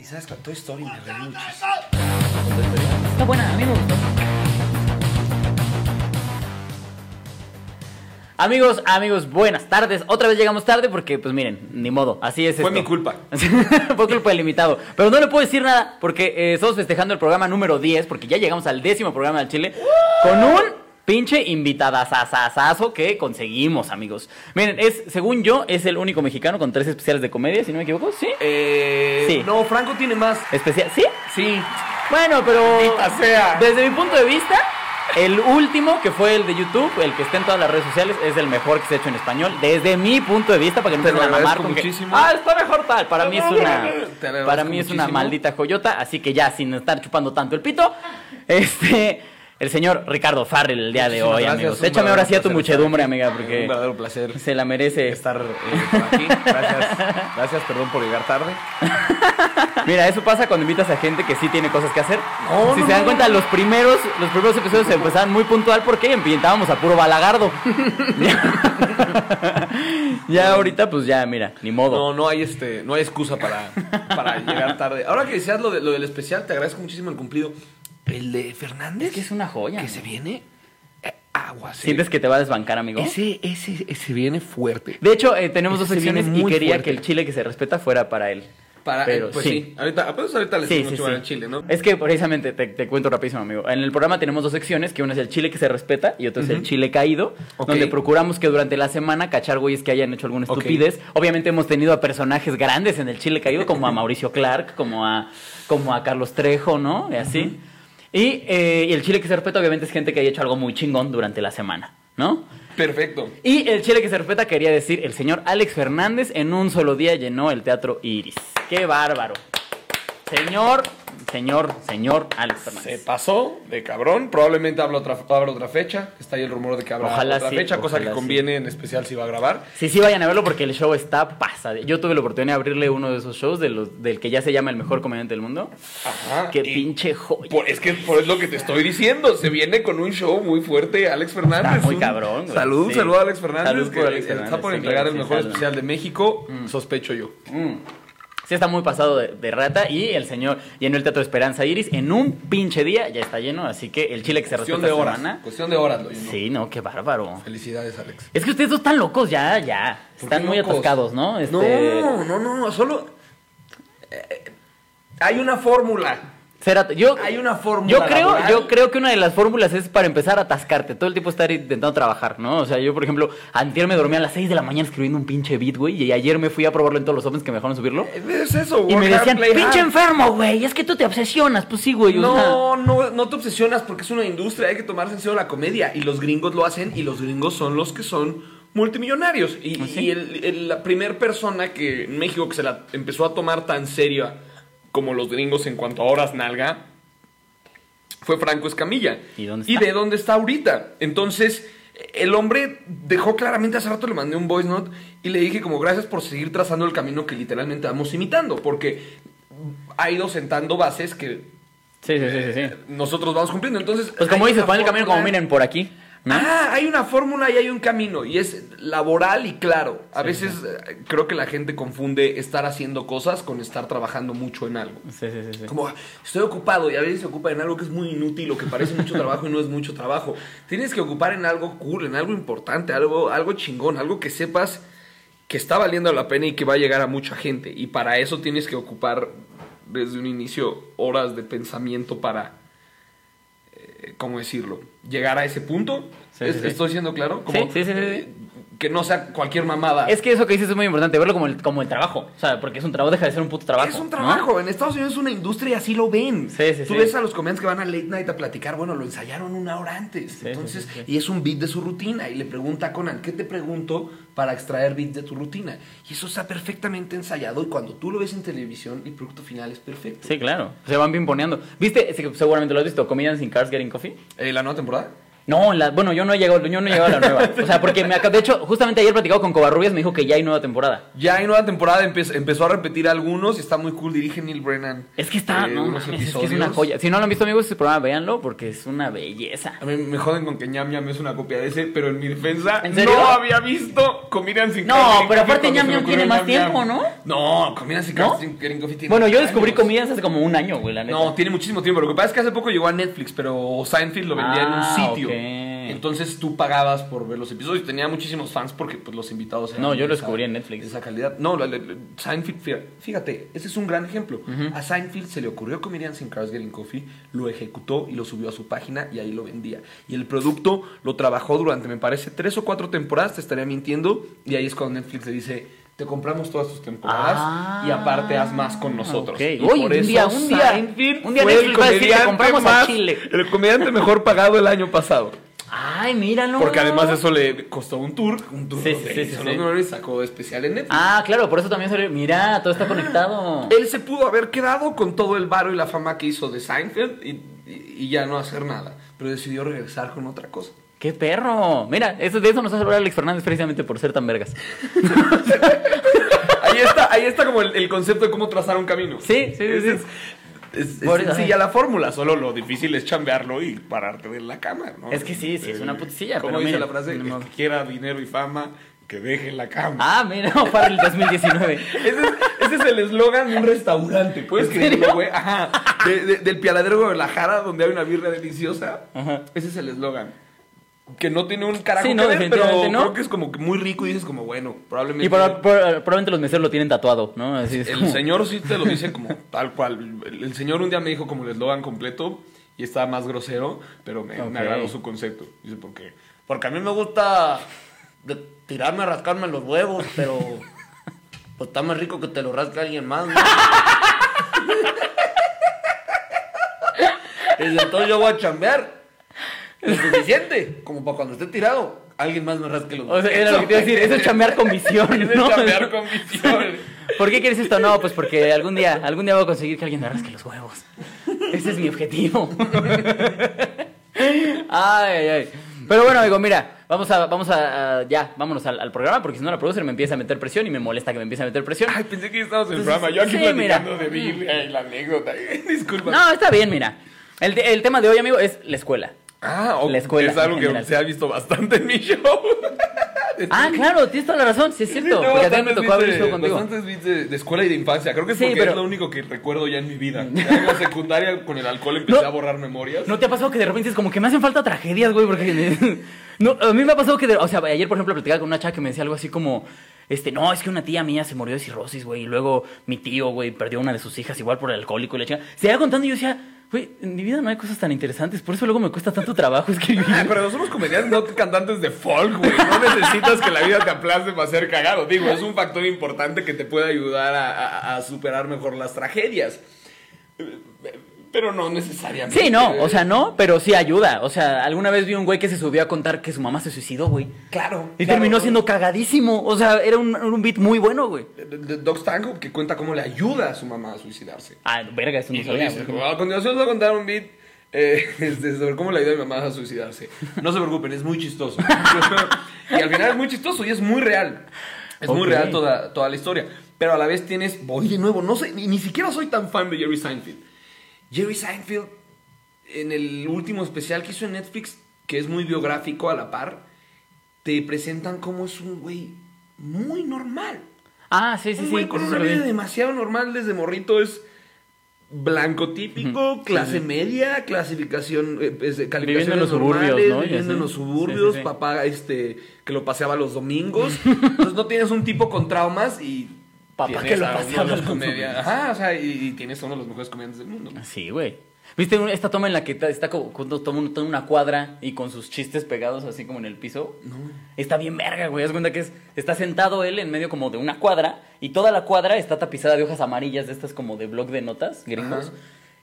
Y sabes, con Toy Story me reí muchísimo. Está buena, a mí me gustó. Amigos, amigos, buenas tardes. Otra vez llegamos tarde porque, pues miren, ni modo, así es Fue esto. mi culpa. Fue culpa del invitado. Pero no le puedo decir nada porque eh, estamos festejando el programa número 10, porque ya llegamos al décimo programa del Chile, con un pinche invitadazazazazo que conseguimos, amigos. Miren, es, según yo, es el único mexicano con tres especiales de comedia, si no me equivoco, ¿sí? Eh, Sí. No, Franco tiene más. Especial, ¿sí? Sí. Bueno, pero sea. desde mi punto de vista, el último que fue el de YouTube, el que está en todas las redes sociales, es el mejor que se ha hecho en español. Desde mi punto de vista, para que no vayan a mamar con que, ah, está mejor tal. Para mí es una, para mí es una maldita joyota, así que ya sin estar chupando tanto el pito, este, el señor Ricardo Farrell el día de Muchísimas hoy, gracias, amigos. un Échame ahora sí a tu muchedumbre, amiga, Un porque verdadero placer se la merece. estar eh, por aquí. Gracias. Gracias, perdón por llegar tarde. Mira, eso pasa cuando invitas a gente que sí tiene cosas que hacer. No, si no, se dan no, cuenta, los primeros, los primeros episodios se empezaban muy puntual porque empinábamos a puro balagardo. ya, ya ahorita, pues ya, mira, ni modo. No, no hay este, no hay excusa para, para llegar tarde. Ahora que decías lo, de, lo del especial, te agradezco muchísimo el cumplido. El de Fernández. Es que es una joya. Que se viene eh, agua. se- ¿Sientes que te va a desbancar, amigo? Ese, ese, ese viene fuerte. De hecho, eh, tenemos dos Ese secciones y quería fuerte. que el chile que se respeta fuera para él. Para, Pero eh, pues sí. sí. Ahorita, pues ahorita les Sí, al Chile, ¿no? Es que precisamente te, te cuento rapidísimo, amigo. En el programa tenemos dos secciones, que una es el chile que se respeta y otra es el chile caído, donde procuramos que durante la semana cachar güeyes que hayan hecho alguna estupidez. Obviamente hemos tenido a personajes grandes en el chile caído, como a Mauricio Clark, como a, como a Carlos Trejo, ¿no? Y así. Y, eh, y el chile que se respeta, obviamente, es gente que haya hecho algo muy chingón durante la semana, ¿no? Perfecto. Y el chile que se respeta quería decir, el señor Alex Fernández en un solo día llenó el teatro Iris. ¡Qué bárbaro! Señor, señor, señor Alex Se Fernández. pasó de cabrón. Probablemente habla otra, habrá otra fecha. Está ahí el rumor de que habrá Ojalá otra sí, fecha, cosa que sí. conviene en especial si va a grabar. Sí, sí, vayan a verlo porque el show está pasado. Yo tuve la oportunidad de abrirle uno de esos shows de los, del que ya se llama el mejor comediante del mundo. Ajá. ¡Qué pinche joya! por- es que por es lo que te estoy diciendo. Se viene con un show muy fuerte, Alex Fernández. Está muy Un- cabrón, güey. Salud, Sí. salud a Alex Fernández. Salud por que Alex está Fernández, por sí, entregar el sí, mejor especial de México. Sospecho yo. Mm. Sí, está muy pasado de, de rata y el señor llenó el Teatro Esperanza Iris en un pinche día, ya está lleno, así que el chile que se Cuestión de horas. semana. Cuestión de horas lo llenó. Sí, no, qué bárbaro. Felicidades, Alex. Es que ustedes dos están locos ya, ya. ¿Por Están muy locos? atascados, ¿no? Este, No, no, no, solo. eh, hay una fórmula. Cérate, yo, Hay una fórmula. yo creo, laboral. yo creo que una de las fórmulas es para empezar a atascarte, todo el tiempo estar intentando trabajar, ¿no? O sea, yo por ejemplo, antier me dormí a las 6 de la mañana escribiendo un pinche beat, güey, y ayer me fui a probarlo en todos los opens que me dejaron subirlo. Es eso, Y work me decían, pinche hard". enfermo, güey, es que tú te obsesionas, pues sí, güey. o sea. No, no, no te obsesionas porque es una industria, hay que tomarse en serio la comedia. Y los gringos lo hacen y los gringos son los que son multimillonarios. Y, ¿Ah, sí? y el- el- la primera persona que en México que se la empezó a tomar tan seria como los gringos en cuanto a horas nalga fue Franco Escamilla. ¿Y dónde está? de dónde está ahorita. Entonces, el hombre dejó claramente, hace rato le mandé un voice note y le dije como gracias por seguir trazando el camino que literalmente vamos imitando. Porque ha ido sentando bases que Sí, sí, sí, sí. sí. nosotros vamos cumpliendo. Entonces, Pues como dices, pon el camino como miren por aquí, ¿no? Ah, hay una fórmula y hay un camino y es laboral y claro. A veces eh, creo que la gente confunde estar haciendo cosas con estar trabajando mucho en algo. Sí, sí, sí, sí. Como "Ah, estoy ocupado y a veces se ocupa en algo que es muy inútil o que parece mucho trabajo y no es mucho trabajo. Tienes que ocupar en algo cool, en algo importante, algo, algo chingón, algo que sepas que está valiendo la pena y que va a llegar a mucha gente. Y para eso tienes que ocupar desde un inicio horas de pensamiento para, eh, ¿cómo decirlo? Llegar a ese punto. Sí, ¿Es- sí, sí. ¿Estoy siendo claro? Sí, sí, sí, sí, sí. Que no sea cualquier mamada. Es que eso que dices es muy importante, verlo como el, como el trabajo. O sea, porque es un trabajo, deja de ser un puto trabajo. Es un ¿no? trabajo. En Estados Unidos es una industria y así lo ven. Sí, sí, Tú sí. ves a los comediantes que van a late night a platicar, bueno, lo ensayaron una hora antes. Entonces, y es un beat de su rutina. Y le pregunta a Conan, ¿qué te pregunto para extraer beats de tu rutina? Y eso está perfectamente ensayado. Y cuando tú lo ves en televisión, el producto final es perfecto. Sí, claro. Se van pimponeando. ¿Viste? Seguramente lo has visto. Comedians in Cars Getting Coffee. Eh, ¿La nueva temporada? No, la, bueno, yo no he llegado, yo no he llegado a la nueva. O sea, porque me acabo, de hecho, justamente ayer platicado con Covarrubias, me dijo que ya hay nueva temporada. Ya hay nueva temporada, empe- empezó a repetir algunos y está muy cool. Dirige Neil Brennan. Es que está, eh, no, mames, es que es una joya. Si no lo han visto, amigos, este programa, véanlo porque es una belleza. A mí me joden con que Ñam Ñam es una copia de ese, pero en mi defensa no había visto Comedians sin No, pero aparte Ñam Ñam tiene más Ñam tiempo, ¿no? No, Comedians sin ¿No? Coffee tiene Bueno, yo años. descubrí comedias hace como un año, güey, la neta. No, tiene muchísimo tiempo. Lo que pasa es que hace poco llegó a Netflix, pero Seinfeld lo vendía en Ah, un sitio. ok. Entonces tú pagabas por ver los episodios. Tenía muchísimos fans porque pues, los invitados eran No, yo lo descubrí en Netflix. de esa calidad. No, la- la- la- Seinfeld, fíjate, fíjate, ese es un gran ejemplo. A Seinfeld se le ocurrió Comedians in Cars Getting Coffee, lo ejecutó y lo subió a su página y ahí lo vendía. Y el producto lo trabajó durante, me parece, tres o cuatro temporadas, te estaría mintiendo. Y ahí es cuando Netflix le dice, te compramos todas tus temporadas Ah, y aparte haz más con nosotros. ok. Y Oye, por un día, un día, Seinfeld un día fue el comediante compramos a más- Chile. El comediante mejor pagado el año pasado. Ay, míralo. Porque además eso le costó un tour. Un tour Sí, sí, sí, sí, sí. sacó especial en Netflix. Ah, claro, por eso también salió. Mira, todo está conectado. Él se pudo haber quedado con todo el varo y la fama que hizo de Seinfeld y, y- y ya no hacer nada. Pero decidió regresar con otra cosa. ¡Qué perro! Mira, eso, de eso nos hace hablar Alex Fernández precisamente por ser tan vergas. Ahí está, ahí está como el, el concepto de cómo trazar un camino. Sí, sí, sí, Es, sí. es- es- sencilla la fórmula, solo lo difícil es chambearlo y pararte en la cama, ¿no? Es que sí, sí, es una puticilla, Como pero dice mira, la frase, el modo. que quiera dinero y fama, que deje la cama. Ah, mira, para el 2019. Ese es, ese es el eslogan de un restaurante, ¿puedes ¿En creerlo, güey? Ajá. De- de- del pialadero de Guadalajara, donde hay una birria deliciosa. Ajá. Ese es el eslogan. Que no tiene un carajo Sí, no, que ver, pero no. creo que es como que muy rico y dices como, bueno, probablemente... Y proba- proba- probablemente los meseros lo tienen tatuado, ¿no? Así es El como- señor sí te lo dice como tal cual. El, el señor un día me dijo como el eslogan completo y estaba más grosero, pero me, Ok. me agradó su concepto. Dice, porque, porque a mí me gusta tirarme a rascarme los huevos, pero pues está más rico que te lo rasque alguien más, ¿no? Dice, entonces yo voy a chambear lo suficiente, como para cuando esté tirado, alguien más me rasque los O sea, era lo que te iba a decir, eso es chambear con visión, Eso es ¿no? chambear con visión. ¿Por qué quieres esto? No, pues porque algún día, algún día voy a conseguir que alguien me rasque los huevos. Ese es mi objetivo. Ay, ay, ay. Pero bueno, amigo, mira, vamos a, vamos a, a- ya, vámonos al, al programa, porque si no la producer me empieza a meter presión y me molesta que me empiece a meter presión. Ay, pensé que estábamos en el programa. Yo aquí sí, platicando mira. de Biblia y la anécdota. Disculpa. No, está bien, mira. El, el tema de hoy, amigo, es la escuela. Ah, o- La escuela, Es algo que se ha visto bastante en mi show. Ah, claro, tienes toda la razón, sí es Sí, cierto. porque a ti me tocó abrir show contigo. Bastantes bits de, de escuela y de infancia. Creo que es Sí, porque pero- es lo único que recuerdo ya en mi vida. Ya en la secundaria con el alcohol empecé No. a borrar memorias. ¿No te ha pasado que de repente es como que me hacen falta tragedias, güey? Porque. No, a mí me ha pasado que. de- o sea, ayer, por ejemplo, platicaba con una chava que me decía algo así como. Este, no, es que una tía mía se murió de cirrosis, güey. Y luego mi tío, güey, perdió una de sus hijas igual por el alcohólico y la chica. Se iba contando y yo decía, güey, en mi vida no hay cosas tan interesantes. Por eso luego me cuesta tanto trabajo escribir. Ah, pero no somos comediantes, no cantantes de folk, güey. No necesitas que la vida te aplaste para ser cagado. Digo, es un factor importante que te puede ayudar a, a- a superar mejor las tragedias. Pero no necesariamente. Sí, no, o sea, no, pero sí ayuda. O sea, alguna vez vi un güey que se subió a contar que su mamá se suicidó, güey. Claro. Y claro. terminó siendo cagadísimo. O sea, era un, un beat muy bueno, güey. Doc Stanhope que cuenta cómo le ayuda a su mamá a suicidarse. Ah, verga, eso no Y sabía. dice, a continuación les voy a contar un beat eh, este, sobre cómo le ayuda a mi mamá a suicidarse. No se preocupen, es muy chistoso. y al final es muy chistoso y es muy real. Es muy real toda, toda la historia. Pero a la vez tienes, voy de nuevo, no sé, ni, ni siquiera soy tan fan de Jerry Seinfeld. Jerry Seinfeld, en el último especial que hizo en Netflix, que es muy biográfico a la par, te presentan cómo es un güey muy normal. Ah, sí, sí, Un sí. güey con eso una vida demasiado normal desde morrito es blanco típico, clase sí, sí. media, clasificación, eh, pues, Viviendo en los suburbios, normales, ¿no? Y viviendo en los suburbios, Sí, sí, sí. papá este que lo paseaba los domingos. Entonces no tienes un tipo con traumas y Papá que lo a uno de los. Ajá, o sea, y, y tienes a uno de los mejores comediantes del mundo. Sí, güey. ¿Viste esta toma en la que está como cuando toma un- toma una cuadra y con sus chistes pegados así como en el piso? No. Está bien verga, güey. Haz cuenta que es, está sentado él en medio como de una cuadra y toda la cuadra está tapizada de hojas amarillas de estas como de blog de notas gringos. Ajá.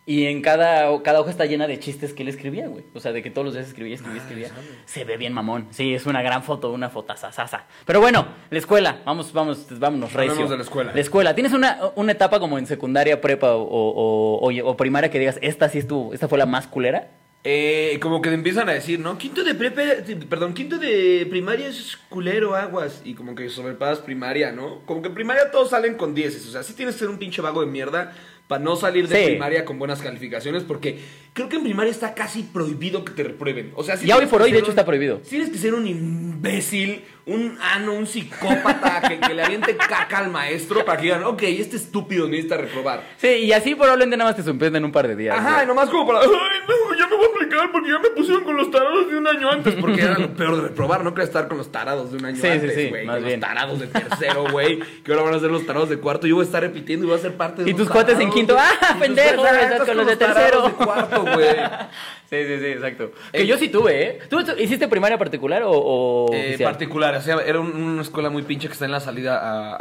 Y en cada, cada hoja está llena de chistes que él escribía, güey. O sea, de que todos los días escribía, escribía, Ah, escribía. Se ve bien mamón. Sí, es una gran foto, una fotasasasa. Pero bueno, la escuela. Vamos, vamos, vámonos, recio. Hablemos de la escuela. La escuela. ¿Tienes una, una etapa como en secundaria, prepa o, o- o- o primaria que digas, esta sí estuvo, esta fue la más culera? eh, como que empiezan a decir, ¿no? Quinto de prepa, perdón, quinto de primaria es culero, aguas. Y como que sobrepasas primaria, ¿no? Como que en primaria todos salen con dieces. O sea, sí tienes que ser un pinche vago de mierda para no salir de Sí. primaria con buenas calificaciones. Porque creo que en primaria está casi prohibido que te reprueben. O sea, sí Ya hoy por hoy, de hecho, un- está prohibido. Tienes que ser un imbécil, un ano, un psicópata que, que le aviente caca al maestro para que digan, ok, este estúpido necesita reprobar. Sí, y así probablemente nada más te suspenden un par de días. Ajá, y nomás como para, ay, no, ya me voy a aplicar porque ya me pusieron con los tarados de un año antes. Porque era lo peor de reprobar, no quería estar con los tarados de un año Sí, sí, antes, sí, güey. más con bien. los tarados de tercero, güey. Que ahora van a ser los tarados de cuarto. Yo voy a estar repitiendo y voy a ser parte de Y tus cuates en quinto. ¡ah, pendejo! Estás con los de tarados tercero. de cuarto, güey. Sí, sí, sí, exacto. Eh, Que yo sí tuve, ¿eh? ¿Tú hiciste primaria particular o, o Eh, particular, o sea, era un- una escuela muy pinche que está en la salida a,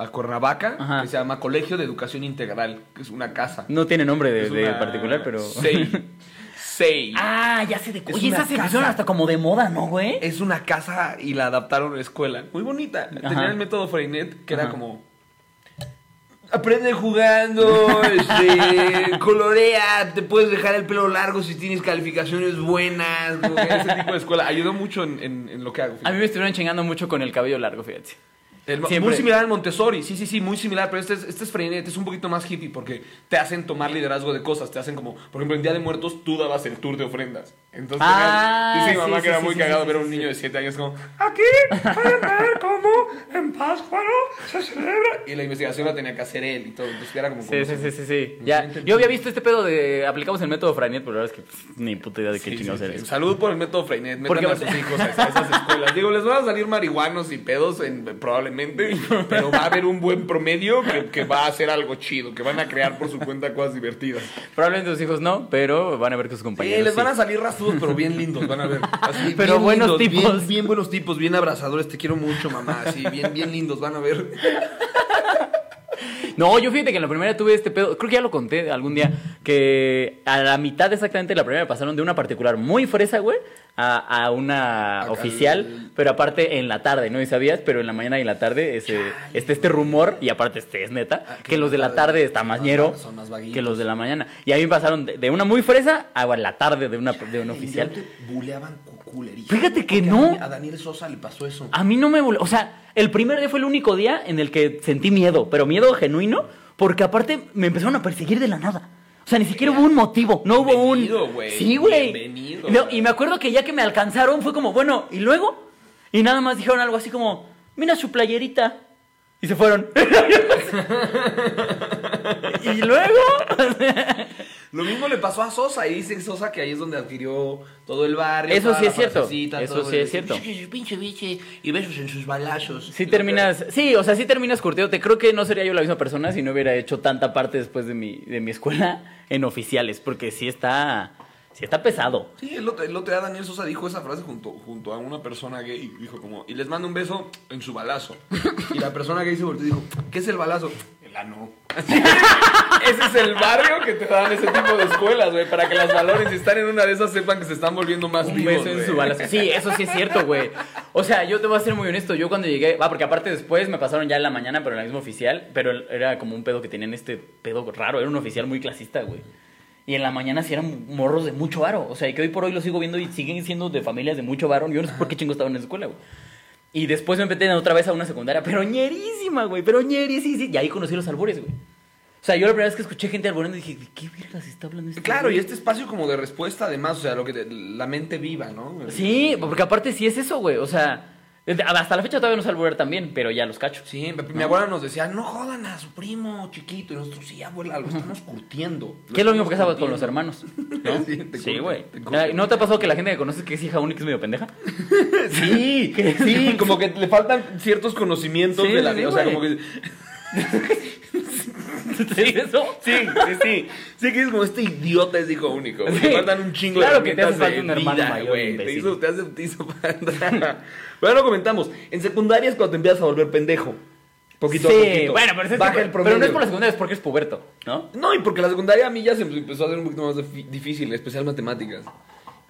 a, a Cuernavaca, Ajá. que se llama Colegio de Educación Integral, que es una casa. No tiene nombre de, particular, pero... Sei. Sei. Ah, ya sé de Oye, esas se pusieron hasta como de moda, ¿no, güey? Es una casa y la adaptaron a la escuela. Muy bonita. Tenía el método Freinet, que era como. Aprende jugando, este, colorea, te puedes dejar el pelo largo si tienes calificaciones buenas. como que ese tipo de escuela. Ayudó mucho en, en- en lo que hago. A mí me estuvieron chingando mucho con el cabello largo, fíjate. El- muy similar al Montessori, sí, sí, sí, muy similar, pero este es, este es Freinet, es un poquito más hippie porque te hacen tomar liderazgo de cosas, te hacen como, por ejemplo, en Día de Muertos tú dabas el tour de ofrendas. Entonces, Ah, dice mi mamá sí, que era sí, muy sí, cagado sí, ver a sí, un sí. niño de 7 años como, aquí pueden ver cómo en Pátzcuaro se celebra. Y la investigación la tenía que hacer él y todo, entonces era como... Sí, como sí, sí, sí, sí. Ya, yo había visto este pedo de aplicamos el método Franiet, pero la verdad es que pff, ni puta idea de qué Sí, chingados sí, sí. eso. Salud por el método Freinet. Metan Porque- a sus hijos a esas, a esas escuelas. Digo, les van a salir marihuanos y pedos en- probablemente, pero va a haber un buen promedio que, que va a hacer algo chido, que van a crear por su cuenta cosas divertidas. Probablemente sus hijos no, pero van a ver que sus Sí, compañeros. les van sí. a salir pero bien lindos, van a ver. Así, Pero bien buenos lindos, tipos. Bien, bien buenos tipos, bien abrazadores. Te quiero mucho, mamá. Así, bien, bien lindos, van a ver. No, yo fíjate que en la primera tuve este pedo, creo que ya lo conté algún día, que a la mitad exactamente de la primera pasaron de una particular muy fresa, güey, a, a una Acá oficial, el- pero aparte en la tarde, ¿no? Y sabías, pero en la mañana y en la tarde ese, está este rumor, y aparte este es neta, Ah, que los de la tarde está más ñero que los de la mañana. Y a mí pasaron de, de una muy fresa a la tarde de una, de una oficial. Te buleaban cuculerísimo. Fíjate que no. A, Dani- a Daniel Sosa le pasó eso. A mí no me... vol- O sea, el primer día fue el único día en el que sentí miedo, pero miedo genuino, porque aparte me empezaron a perseguir de la nada. O sea, ni siquiera hubo un motivo, no hubo un... Bienvenido, güey. Sí, güey. Bienvenido, No, güey. y me acuerdo que ya que me alcanzaron fue como, bueno, ¿y luego? Y nada más dijeron algo así como, mira su playerita. Y se fueron. y luego... Lo mismo le pasó a Sosa y dice Sosa que ahí es donde adquirió todo el barrio. Eso sí es cierto, eso sí es cierto. Pinche, biche y besos en sus balazos. Sí terminas, sí, o sea, sí terminas curtiéndote. Creo que no sería yo la misma persona si no hubiera hecho tanta parte después de mi, de mi escuela en oficiales, porque sí está, sí está pesado. Sí, el otro, el otro día Daniel Sosa dijo esa frase junto, junto a una persona gay. Dijo como, y les mando un beso en su balazo. Y la persona gay se volteó y dijo, ¿qué es el balazo? Así, ese es el barrio que te dan ese tipo de escuelas, güey, para que las valores y están en una de esas sepan que se están volviendo más Un vivos, beso en su balazo. Sí, eso sí es cierto, güey. O sea, yo te voy a ser muy honesto. Yo cuando llegué, va, porque aparte después me pasaron ya en la mañana, pero en la misma oficial, pero era como un pedo que tenían este pedo raro. Era un oficial muy clasista, güey. Y en la mañana sí eran morros de mucho varo. O sea, y que hoy por hoy lo sigo viendo y siguen siendo de familias de mucho varo. Yo no sé por qué chingo estaban en la escuela, güey. Y después me metí otra vez a una secundaria, pero ñerísima, güey, pero ñerísima. Y ahí conocí los albures, güey. O sea, yo la primera vez que escuché gente albureando dije, ¿de qué vergas está hablando este Claro, güey?" y este espacio como de respuesta además, o sea, lo que te- la mente viva, ¿no? Sí, porque aparte sí es eso, güey. O sea, hasta la fecha todavía no sé alburear también, pero ya los cacho. Sí, mi- abuela nos decía, no jodan a su primo chiquito. Y nosotros, sí, abuela, lo estamos curtiendo. ¿Qué es lo mismo que pasa con los curtiendo". hermanos? ¿no? Sí, güey. ¿No te ha pasado que la gente que conoces que es hija única es medio pendeja? Sí, sí, como que le faltan ciertos conocimientos Sí, de la sí, vida. O sea, como que. ¿Sí eso? Sí, sí, sí. Sí, que es como este idiota es hijo único. Sí. Le faltan un chingo Claro de que te hace herramientas falta un hermano vida, mayor, güey. Te hizo, te hace, te hizo falta. Lo comentamos. En secundaria es cuando te empiezas a volver pendejo. Poquito a sí, poquito. bueno, pero, es Baja el promedio. pero no es por la segunda, es porque es puberto, ¿no? No, y porque la secundaria a mí ya se empezó a hacer un poquito más difí- difícil, especial matemáticas.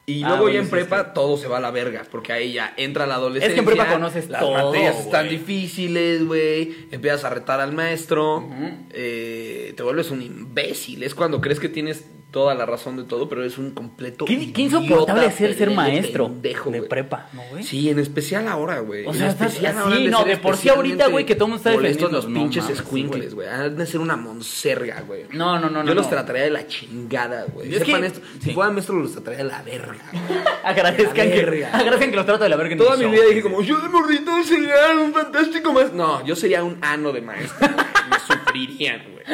Y Ah, luego bueno, ya en prepa todo se va a la verga, porque ahí ya entra la adolescencia. Es que en prepa conoces las todo, materias están difíciles, güey. Empiezas a retar al maestro. Eh, te vuelves un imbécil. Es cuando crees que tienes toda la razón de todo, pero es un completo. Qué, qué insoportable ser ser maestro pendejo, de prepa, ¿no, güey? Sí, en especial ahora, güey. O En sea, estás especial ahora han no, de por sí ahorita, güey, que todo el mundo está defendiendo. los No pinches sí, escuincles, güey. Han de ser una monserga, güey. No, no, no, no. Yo los no. trataría de la chingada, güey. Sepan que- esto. sí. Si fuera maestro, los trataría de la verga. Agradezcan La que, agradezcan que los trato de la verga en Toda mi vida dije como, yo de morrito sería un fantástico maestro. No, yo sería un ano de maestro. Me sufrirían, güey.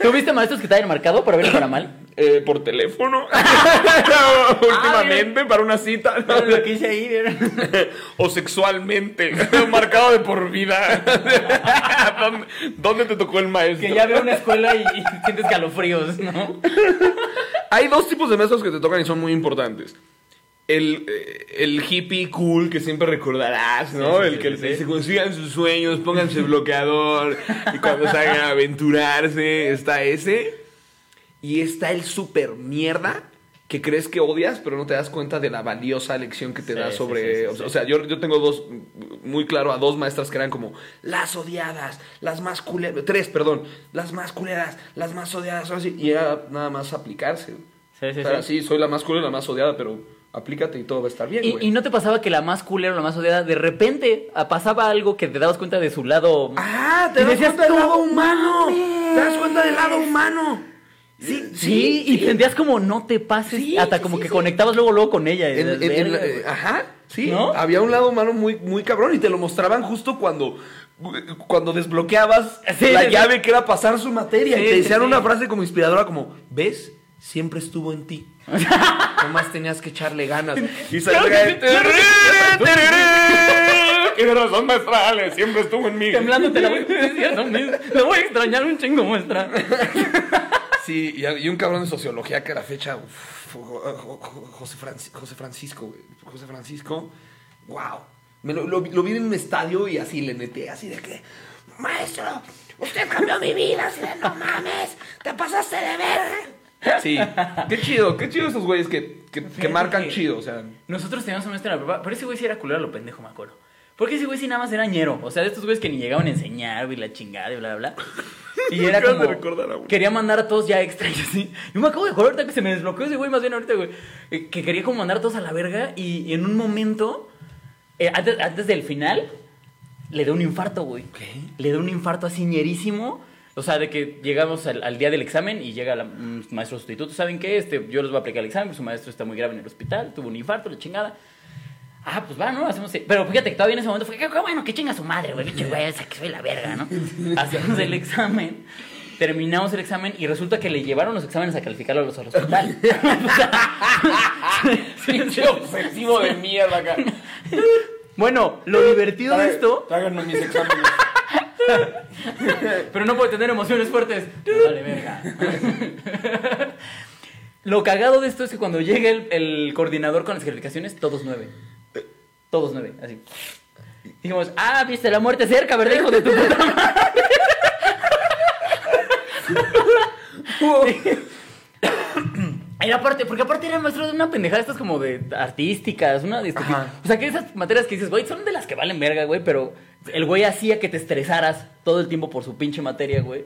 ¿Tuviste maestros que te hayan marcado para bien o para mal? Eh, por teléfono. Últimamente, para una cita. ¿no? Lo hice ahí, ¿vieron? o sexualmente. Marcado de por vida. ¿Dónde, dónde te tocó el maestro? Que ya veo una escuela y, y sientes calofríos, ¿no? Hay dos tipos de maestros que te tocan y son muy importantes. El, eh, el hippie cool que siempre recordarás, ¿no? Sí, sí, el que sí, dice, consigan sus sueños, pónganse bloqueador. y cuando salgan a aventurarse, está ese. Y está el super mierda que crees que odias, pero no te das cuenta de la valiosa lección que te Sí, da sobre... sí, sí, o sea, yo, yo tengo dos, muy claro, a dos maestras que eran como las odiadas, las más culeras, tres, perdón, las más culeras, las más odiadas, así, y era nada más aplicarse. Sí, sí, o sea, sí. soy la más culera, la más odiada, pero aplícate y todo va a estar bien, Y, güey. y no te pasaba que la más culera o la más odiada, de repente ah, pasaba algo que te dabas cuenta de su lado. Ah, te das decías, cuenta del "No lado humano. mames". Te das cuenta del lado humano. Sí, sí, y sentías como no te pases, hasta como que conectabas luego luego con ella. En- decías, en- en la- "Verga, eh, güey". ajá, sí. ¿No? Había un lado humano muy, muy cabrón y te lo mostraban justo cuando, cuando desbloqueabas Sí, la sí, sí. llave que era pasar su materia. Sí, y te sí, decían sí. una frase como inspiradora como, ¿ves? Siempre estuvo en ti. Nomás tenías que echarle ganas. Y. ¡Qué razón maestrales! Siempre estuvo en mí. Temblando te la voy diciendo, la voy a extrañar un chingo muestra. Sí, y, y un cabrón de sociología que a la fecha, uf, José, Franci- José Francisco, güey. José Francisco, wow. Me lo, lo vi- lo vi en un estadio y así le neté, así de que, maestro, usted cambió mi vida, así de no mames, te pasaste de verga. Sí, qué chido, qué chido esos güeyes que, que, marcan que- chido, o sea. Nosotros teníamos un maestro en la prepa, pero ese güey sí era culero a lo pendejo, me acuerdo. Porque ese güey sí nada más era ñero. O sea, de estos güeyes que ni llegaban a enseñar, güey, la chingada y bla, bla, bla. Y era como... recordar. Quería mandar a todos ya extra y así. Yo me acabo de acordar ahorita que se me desbloqueó ese güey, más bien ahorita, güey. eh, Que quería como mandar a todos a la verga y, y en un momento, eh, antes, antes del final, le dio un infarto, güey. ¿Qué? Le dio un infarto así ñerísimo. O sea, de que llegamos al, al día del examen y llega un maestro sustituto. ¿Saben qué? Este, yo les voy a aplicar el examen, su maestro está muy grave en el hospital, tuvo un infarto, la chingada. Ah, pues va, ¿no? Hacemos... Pero fíjate que todavía en ese momento fue, qué qué bueno, que chinga su madre, güey, pinche güey, esa que soy la verga, ¿no? Hacemos el examen, terminamos el examen y resulta que le llevaron los exámenes a calificarlo a los al hospital. Pinche obsesivo de mierda acá. bueno, lo divertido de esto, Tráiganme mis exámenes. pero no puede tener emociones fuertes. Vale, verga. Lo cagado de esto es que cuando llega el, el coordinador con las calificaciones, todos nueve. Todos nueve, así. Dijimos, ah, viste la muerte cerca, ¿verdad, hijo de tu puta madre? Era aparte, porque aparte era maestro de una pendejada, estas como de artísticas, una de Ajá. O sea, que esas materias que dices, güey, son de las que valen verga, güey, pero el güey hacía que te estresaras todo el tiempo por su pinche materia, güey.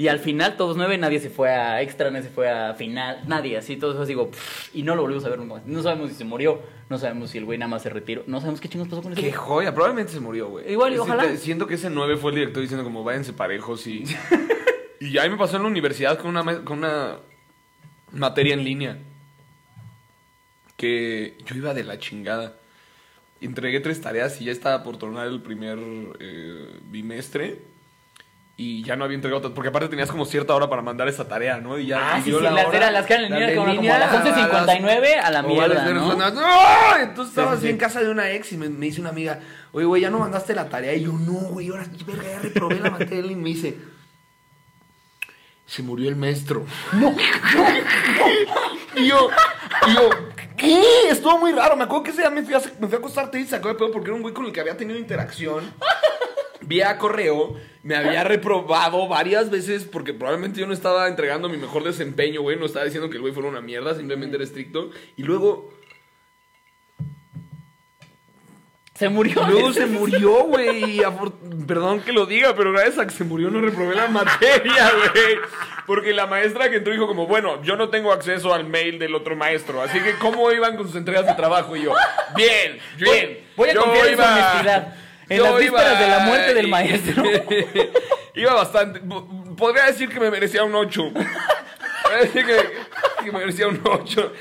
Y al final, todos nueve, nadie se fue a extra, nadie se fue a final, nadie, así, todos así, digo, pff, y no lo volvimos a ver nunca más. No sabemos si se murió, no sabemos si el güey nada más se retiró, no sabemos qué chingos pasó con ese Qué joya, probablemente se murió, güey. Igual, y ojalá. Siento que ese 9 fue el director diciendo como váyanse parejos y... y ya me pasó en la universidad con una, con una materia en línea. Que yo iba de la chingada. Entregué tres tareas y ya estaba por tornar el primer eh, bimestre. Y ya no había entregado porque aparte tenías como cierta hora para mandar esa tarea, ¿no? Y ya Ah, sí, dio sí, la las, hora, eran las que eran en línea como, como a las 11.59 a la mierda, ¿no? personas, ¡No! Entonces estaba Sí, así sí. en casa de una ex y me, me dice una amiga, oye, güey, ya no mandaste la tarea. Y yo, no, güey, ahora, verga, ya reprobé la materia. Y me dice, se murió el maestro. No, Y yo, y yo, ¿qué? Estuvo muy raro. Me acuerdo que ese día me fui a, me fui a acostar y sacó de pedo porque era un güey con el que había tenido interacción. Vía correo, me había reprobado varias veces porque probablemente yo no estaba entregando mi mejor desempeño, güey. No estaba diciendo que el güey fuera una mierda, simplemente era estricto. Y luego Se murió. Luego se murió, güey. Perdón que lo diga, pero gracias a que se murió no reprobé la materia, güey. Porque la maestra que entró dijo como, bueno, yo no tengo acceso al mail del otro maestro. Así que, ¿cómo iban con sus entregas de trabajo? Y yo, bien, bien. Voy a Yo confiar en su honestidad. En yo las vísperas iba- de la muerte del maestro. iba bastante... Podría decir que me merecía un 8. Podría decir que, que me merecía un 8.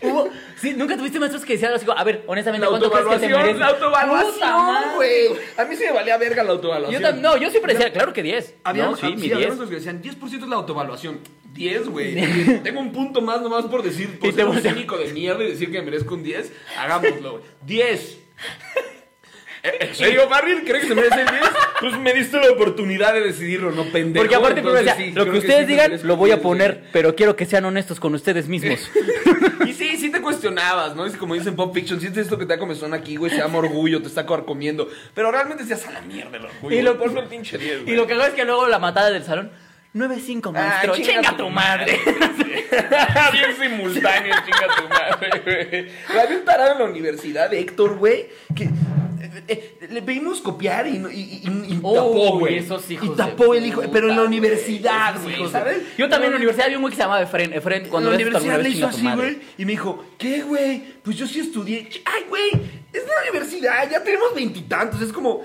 Hubo- sí, nunca tuviste maestros que decían así, a ver, honestamente, La ¿cuánto crees que te mereces? la autoevaluación, güey. A mí sí me valía verga la autoevaluación. Yo no, yo siempre decía, claro que 10. Había, no, sí, sí, mi había 10. unos que decían 10% es la autoevaluación. 10, güey. Tengo un punto más nomás por decir, por ser un cínico de mierda y decir que merezco un 10. Hagámoslo, güey. 10. Eh, ¿En serio, Barry? ¿Cree que se merece el 10? Pues me diste la oportunidad de decidirlo, no pendejo. Porque aparte, Entonces, decía, sí, lo que sí ustedes te digan, lo voy a 10, güey. poner, pero quiero que sean honestos con ustedes mismos. Y sí, sí te cuestionabas, ¿no? Es como dicen Pop Fiction, sientes esto que te da comezón aquí, güey, se llama orgullo, te está comiendo. Pero realmente decías a la mierda el orgullo. Y lo- por el pinche 10, y lo que hago es que luego la matada del salón, 9-5, maestro, Ah, chinga, tu madre. Bien simultáneo, chinga tu madre, güey. Había un tarado en la universidad, Héctor, güey, que eh, eh, le pedimos copiar y, y, y- y Oh, tapó, güey. Y tapó el hijo, puta, pero en la universidad, güey, ¿sabes? Yo también en la universidad había un güey que se llamaba Efren. Efren, cuando en la universidad le hizo tu así, güey, y me dijo, ¿qué, güey? Pues yo sí estudié. Ay, güey, es la universidad, ya tenemos veintitantos, es como,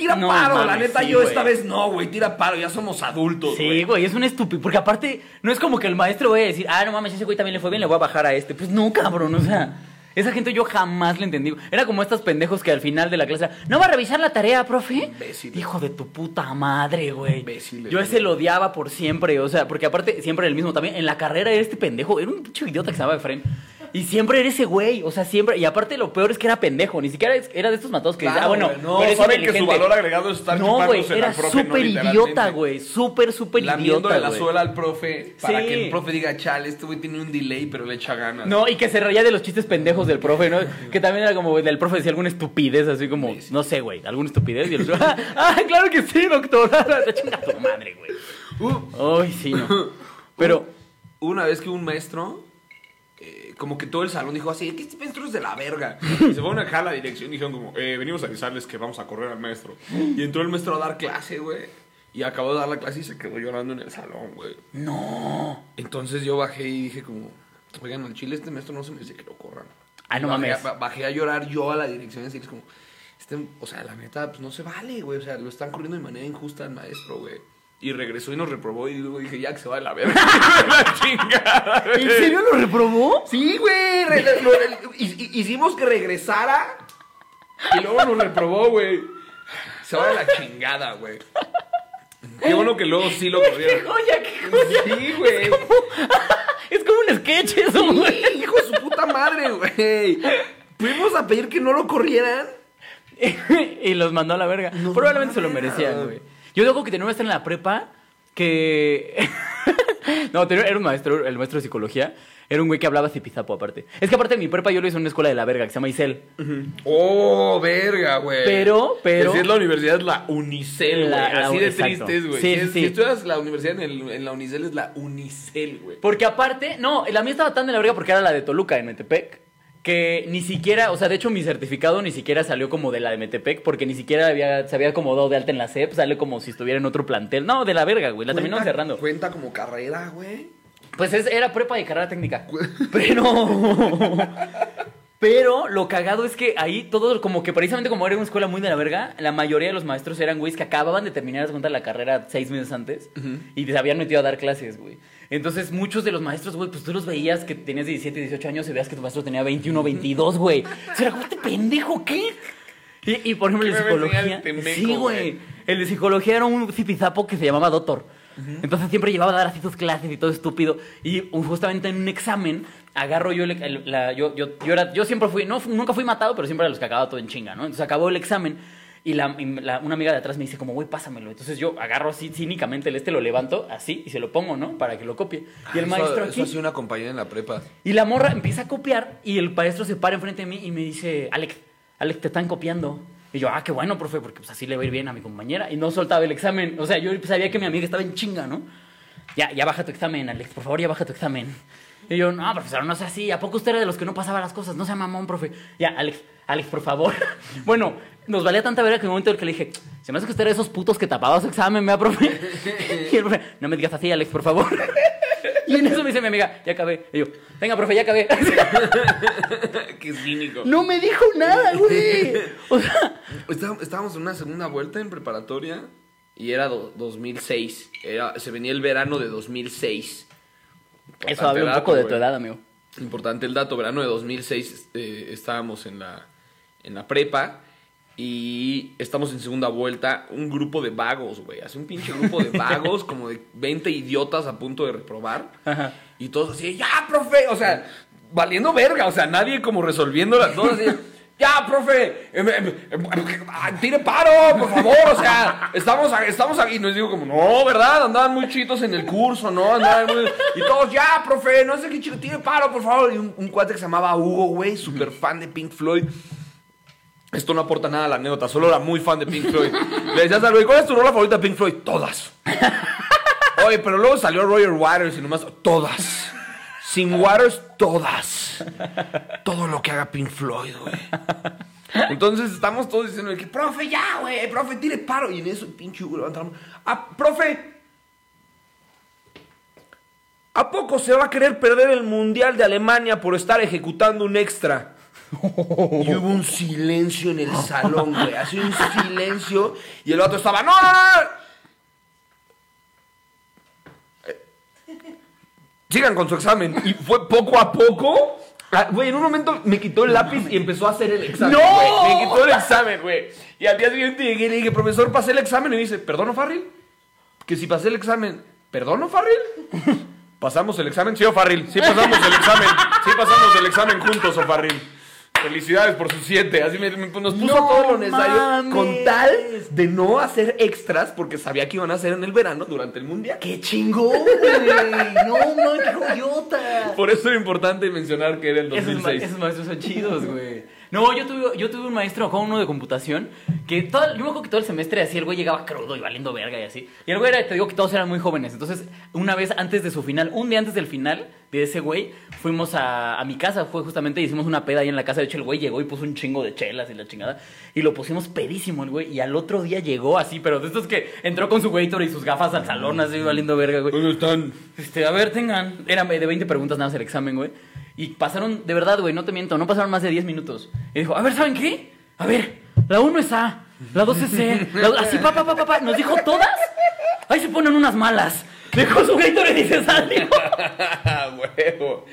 tira No paro, la neta, sí, yo güey. esta vez no, güey, tira paro, ya somos adultos, Sí, güey, es un estúpido. Porque aparte, no es como que el maestro vaya a decir, ah, no mames, ese güey también le fue bien, le voy a bajar a este. Pues no, cabrón, o sea. Esa gente yo jamás le entendí. Era como estos pendejos que al final de la clase, ¿no va a revisar la tarea, profe? Imbéciles. Hijo de tu puta madre, güey. Imbéciles, Yo ese lo odiaba por siempre, o sea, porque aparte siempre era el mismo también. En la carrera era este pendejo, era un pinche idiota que se llamaba Efren. Y siempre era ese güey, o sea, siempre. Y aparte lo peor es que era pendejo, ni siquiera era de estos matados que Claro, decía, ah, bueno, güey, no, pero saben que su inteligente". valor agregado es estar No, güey, era profe, súper idiota, güey. Súper, súper idiota. de la suela al profe para Sí. que el profe diga, chale, este güey tiene un delay, pero le echa ganas. No, y que se reía de los chistes pendejos del profe, ¿no? Que también era como, del profe decía alguna estupidez, así como, no sé, güey, alguna estupidez. Y el otro, ah, claro que sí, doctor. Chinga tu madre, güey. Uh, Ay, sí, no. Pero, una vez que un maestro, eh, como que todo el salón dijo así, que este maestro es de la verga. Y se fueron a dejar la dirección y dijeron como, eh, venimos a avisarles que vamos a correr al maestro. Y entró el maestro a dar clase, güey. Y acabó de dar la clase y se quedó llorando en el salón, güey. no. Entonces yo bajé y dije como, oigan, al chile este maestro no se me dice que lo corran. Ah, no bajé, mames. a- bajé a llorar yo a la dirección y decirles como, este, o sea, la neta, pues no se vale, güey. O sea, lo están corriendo de manera injusta al maestro, güey. Y regresó y nos reprobó y luego dije, ya que se va de la verga. la chingada. güey. ¿En serio lo reprobó? Sí, güey. re- lo- lo- hi- hi- hicimos que regresara y luego nos reprobó, güey. Se va de la chingada, güey. Qué bueno que luego sí lo ¡Qué corrieron. joya, qué joya! Sí, güey. Es como un sketch eso, güey. Hijo de su puta madre, güey. Fuimos a pedir que no lo corrieran. y los mandó a la verga. Probablemente se lo merecían, güey. Yo digo que tenía una estar en la prepa que. no, tenía- era un maestro, el maestro de psicología. Era un güey que hablaba zipizapo aparte. Es que aparte de mi prepa yo lo hice en una escuela de la verga que se llama Isel. Oh, verga, güey. Pero, pero- es la universidad, es la Unicel, güey. Así de exacto. triste güey. Sí, si, sí, si estudias la universidad en, el- en la Unicel, es la Unicel, güey. Porque aparte, no, la mía estaba tan de la verga porque era la de Toluca en Metepec. Que ni siquiera, o sea, de hecho mi certificado ni siquiera salió como de la de Metepec, porque ni siquiera había, se había acomodado de alta en la CEP, sale como si estuviera en otro plantel. No, de la verga, güey, la terminaron cerrando. Cuenta como carrera, güey. Pues es- era prepa de carrera técnica. Pero. Pero lo cagado es que ahí todo, como que precisamente como era una escuela muy de la verga, la mayoría de los maestros eran güeyes que acababan de terminar de la carrera seis meses antes y se habían metido a dar clases, güey. Entonces muchos de los maestros, güey, pues tú los veías que tenías 17, 18 años y veías que tu maestro tenía 21, 22, güey. O sea, como este pendejo, ¿qué? Y, y, por ejemplo, el de ¿Qué me va a enseñar psicología. pendejo, Sí, güey. El de psicología era un zipizapo que se llamaba Doctor. Entonces siempre llevaba a dar así sus clases y todo estúpido. Y justamente en un examen agarro yo, el- el- la, yo, yo, yo, era, yo siempre fui, no, nunca fui matado, pero siempre era los que acababa todo en chinga, ¿no? Entonces acabó el examen y, la, y la- una amiga de atrás me dice como, güey, pásamelo. Entonces yo agarro así cínicamente el este, lo levanto así y se lo pongo, ¿no? Para que lo copie. Y el Eso- maestro Eso aquí... ha sido una compañera en la prepa. Y la morra empieza a copiar y el maestro se para enfrente de mí y me dice, Alex, Alex, te están copiando. Y yo, ah, qué bueno, profe, porque pues así le va a ir bien a mi compañera. Y no soltaba el examen. O sea, yo sabía que mi amiga estaba en chinga, ¿no? Ya, ya baja tu examen, Alex, por favor, ya baja tu examen. Y yo, no, profesor, no sea así. ¿A poco usted era de los que no pasaba las cosas? No sea mamón, profe. Ya, Alex, Alex, por favor. bueno, nos valía tanta verga que en un momento en el que le dije, se me hace que usted era esos putos que tapaba su examen, ¿me profe? y el profe, no me digas así, Alex, por favor. y en eso me dice mi amiga, ya acabé. Y yo, venga, profe, ya acabé. Qué cínico. no me dijo nada, güey. O sea, Está- Estábamos en una segunda vuelta en preparatoria y era do- 2006. Era, se venía el verano de 2006. eso Importante habla un dato, poco de tu edad, amigo. Importante el dato, verano de 2006 eh, estábamos en la, en la prepa y estamos en segunda vuelta, un grupo de vagos, güey, hace un pinche grupo de vagos, como de 20 idiotas a punto de reprobar Ajá. y todos así, ya, profe, o sea, valiendo verga, o sea, nadie como resolviendo las todos así, ya, profe, em, em, em, ah, tire paro, por favor, o sea, estamos, estamos aquí, y nos digo como, no, ¿verdad? Andaban muy chitos en el curso, ¿no? Andaban muy... Y todos, ya, profe, no sé qué chido, tire paro, por favor. Y un, un cuate que se llamaba Hugo, güey, súper fan de Pink Floyd. Esto no aporta nada a la anécdota, solo era muy fan de Pink Floyd. Le decías al güey, ¿cuál es tu rola favorita de Pink Floyd? Todas. Oye, pero luego salió Roger Waters y nomás, todas. Sin Waters, todas. Todo lo que haga Pink Floyd, güey. Entonces estamos todos diciendo que, profe, ya, güey, profe, tire paro. Y en eso pinche Hugo levanta la mano. Ah, profe, ¿a poco se va a querer perder el Mundial de Alemania por estar ejecutando un extra? Y hubo un silencio en el salón, güey. Así un silencio. Y el otro estaba, ¡No, no, no! no". Eh, Sigan con su examen. Y fue poco a poco. ah, Güey, en un momento me quitó el lápiz y empezó a hacer el examen. ¡No! Me quitó el examen, güey. Y al día siguiente llegué y le dije, profesor, pasé el examen. Y me dice, ¿perdono, Farril? Que si pasé el examen, ¿perdono, Farril? ¿Pasamos el examen? Sí, Farril. Sí, pasamos el examen. Sí, pasamos el examen juntos, Farril. Felicidades por sus siete. Así me, me- nos puso ¡No todo lo necesario mames! con tal de no hacer extras porque sabía que iban a hacer en el verano durante el mundial. ¡Qué chingón, güey! ¡No, man, qué joyota! Por eso era importante mencionar que era el Esos, ma- 2006. esos maestros son chidos, güey. No, yo tuve, yo tuve un maestro, con uno de computación, que todo, yo me acuerdo que todo el semestre así el güey llegaba crudo y valiendo verga y así. Y el güey era, te digo que todos eran muy jóvenes. Entonces, una vez antes de su final, un día antes del final de ese güey, fuimos a, a mi casa, fue justamente, hicimos una peda ahí en la casa. De hecho, el güey llegó y puso un chingo de chelas y la chingada. Y lo pusimos pedísimo el güey. Y al otro día llegó así, pero de estos que entró con su Gator y sus gafas al salón, así valiendo verga, güey. ¿Dónde están? Este, a ver, tengan. Eran de 20 preguntas nada más el examen, güey. Y pasaron, de verdad, güey, no te miento, no pasaron más de 10 minutos. Y dijo, a ver, ¿saben qué? A ver, la 1 es A, la 2 es C, la- así, pa, pa, pa, pa, pa. Nos dijo todas. Ahí se ponen unas malas. Dejó su Gatorade y se salió. ¡Huevo!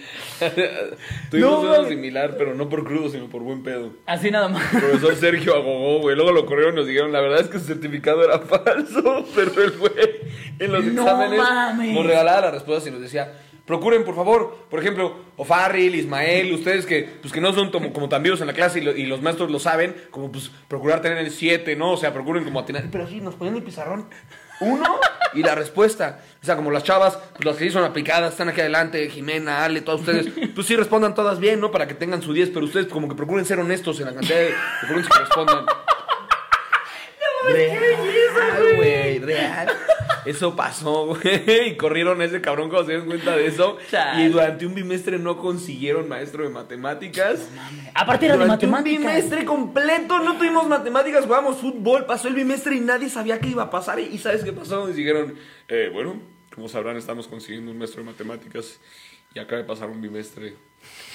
Tuvimos No, mames. similar, pero no por crudo, sino por buen pedo. Así nada más. El profesor Sergio agogó, güey. Luego lo corrieron y nos dijeron, la verdad es que su certificado era falso. Pero el güey en los No exámenes mames. nos regalaba las respuestas y nos decía, procuren, por favor, por ejemplo, Ofarril, Ismael, ustedes que, pues, que no son como, como tan vivos en la clase y, lo- y los maestros lo saben, como pues procurar tener el 7, ¿no? O sea, procuren como atinar. Pero sí, nos ponían el pizarrón. Uno y la respuesta. O sea, como las chavas, pues, las que sí son aplicadas, están aquí adelante, Jimena, Ale, todas ustedes, pues sí respondan todas bien, ¿no? Para que tengan su 10, pero ustedes como que procuren ser honestos en la cantidad de preguntas que respondan. Real, güey, real. Eso pasó, güey. Y corrieron a ese cabrón cuando se dieron cuenta de eso. Chale. Y durante un bimestre no consiguieron maestro de matemáticas. Aparte era de Durante un matemáticas. bimestre completo no tuvimos matemáticas, jugamos fútbol, pasó el bimestre y nadie sabía qué iba a pasar. ¿Y sabes qué pasó? Y dijeron, eh, bueno, como sabrán, estamos consiguiendo un maestro de matemáticas y acaba de pasar un bimestre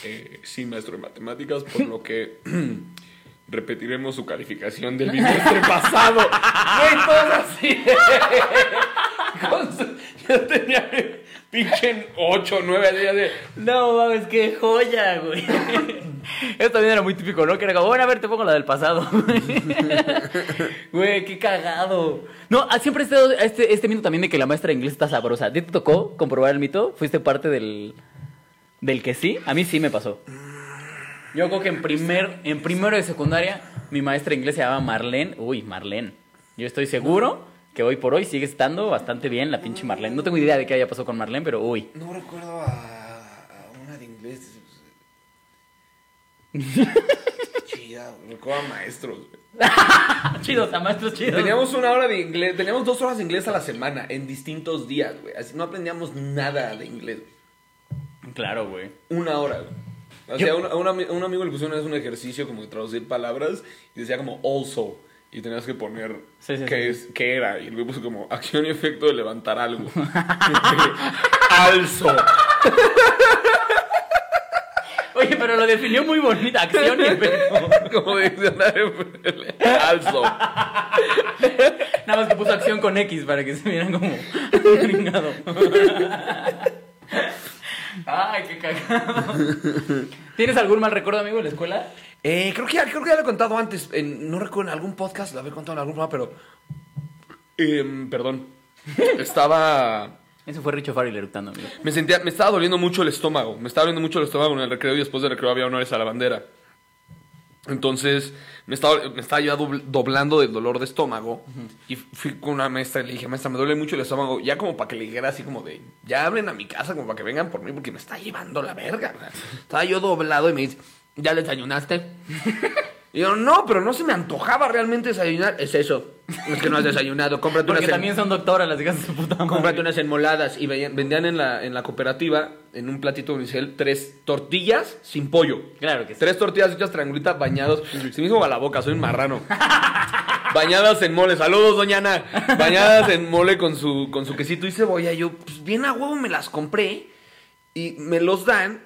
eh, sin maestro de matemáticas, por lo que repetiremos su calificación del bimestre pasado. Güey, todos así. Yo tenía pinche 8, 9 días de... No mames, qué joya, güey. Eso también era muy típico, ¿no? Que era como, bueno, a ver, te pongo la del pasado. Güey, qué cagado. No, ah, siempre he estado este, este mito también de que la maestra de inglés está sabrosa. ¿A ti te tocó comprobar el mito? ¿Fuiste parte del, del que sí? A mí sí me pasó. Yo creo que en, primer, en primero de secundaria mi maestra de inglés se llamaba Marlene. Uy, Marlene. Yo estoy seguro que hoy por hoy sigue estando bastante bien la pinche Marlene. No tengo idea de qué haya pasado con Marlene, pero uy. No recuerdo a, a una de inglés. Chida, recuerdo a maestros. Chidos, a maestros chidos. Teníamos una hora de inglés, teníamos dos horas de inglés a la semana en distintos días, güey. Así no aprendíamos nada de inglés. Claro, güey. Una hora, güey. O sea, un, a un ami- a un amigo le pusieron un ejercicio como de traducir palabras y decía como also. Y tenías que poner Sí, sí, qué, sí. es, qué era. Y luego puso como acción y efecto de levantar algo. Alzo. Oye, pero lo definió muy bonita. Acción y efecto. como diccionario. Alzo. Nada más que puso acción con X para que se vieran como gringado. Ay, qué cagado. ¿Tienes algún mal recuerdo, amigo, de la escuela? Eh, creo, que ya, creo que ya lo he contado antes. en- no recuerdo en algún podcast, lo había contado en algún programa, pero. em, perdón. Estaba. Eso fue Richo Farrell eructando, amigo. Me sentía, me estaba doliendo mucho el estómago. Me estaba doliendo mucho el estómago en el recreo y después del recreo había honores a la bandera. Entonces me estaba, me estaba ya dobl- doblando del dolor de estómago y fui con una maestra y le dije, maestra, me duele mucho el estómago. Ya como para que le dijera así como de, ya hablen a mi casa como para que vengan por mí porque me está llevando la verga. Estaba yo doblado y me dice, ¿ya desayunaste? Y yo, no, pero no se me antojaba realmente desayunar. Es eso, es que no has desayunado. Cómprate Porque unas en- también son doctoras las hijas de su puta madre. Cómprate unas enmoladas. Y vendían en la, en la cooperativa, en un platito inicial, tres tortillas sin pollo. Claro que sí. Tres tortillas hechas triangulitas bañados. Se me hizo a la boca, soy un marrano. Bañadas en mole. Saludos, doña Ana. Bañadas en mole con su, con su quesito y cebolla. Yo, pues bien a huevo me las compré. Y me los dan.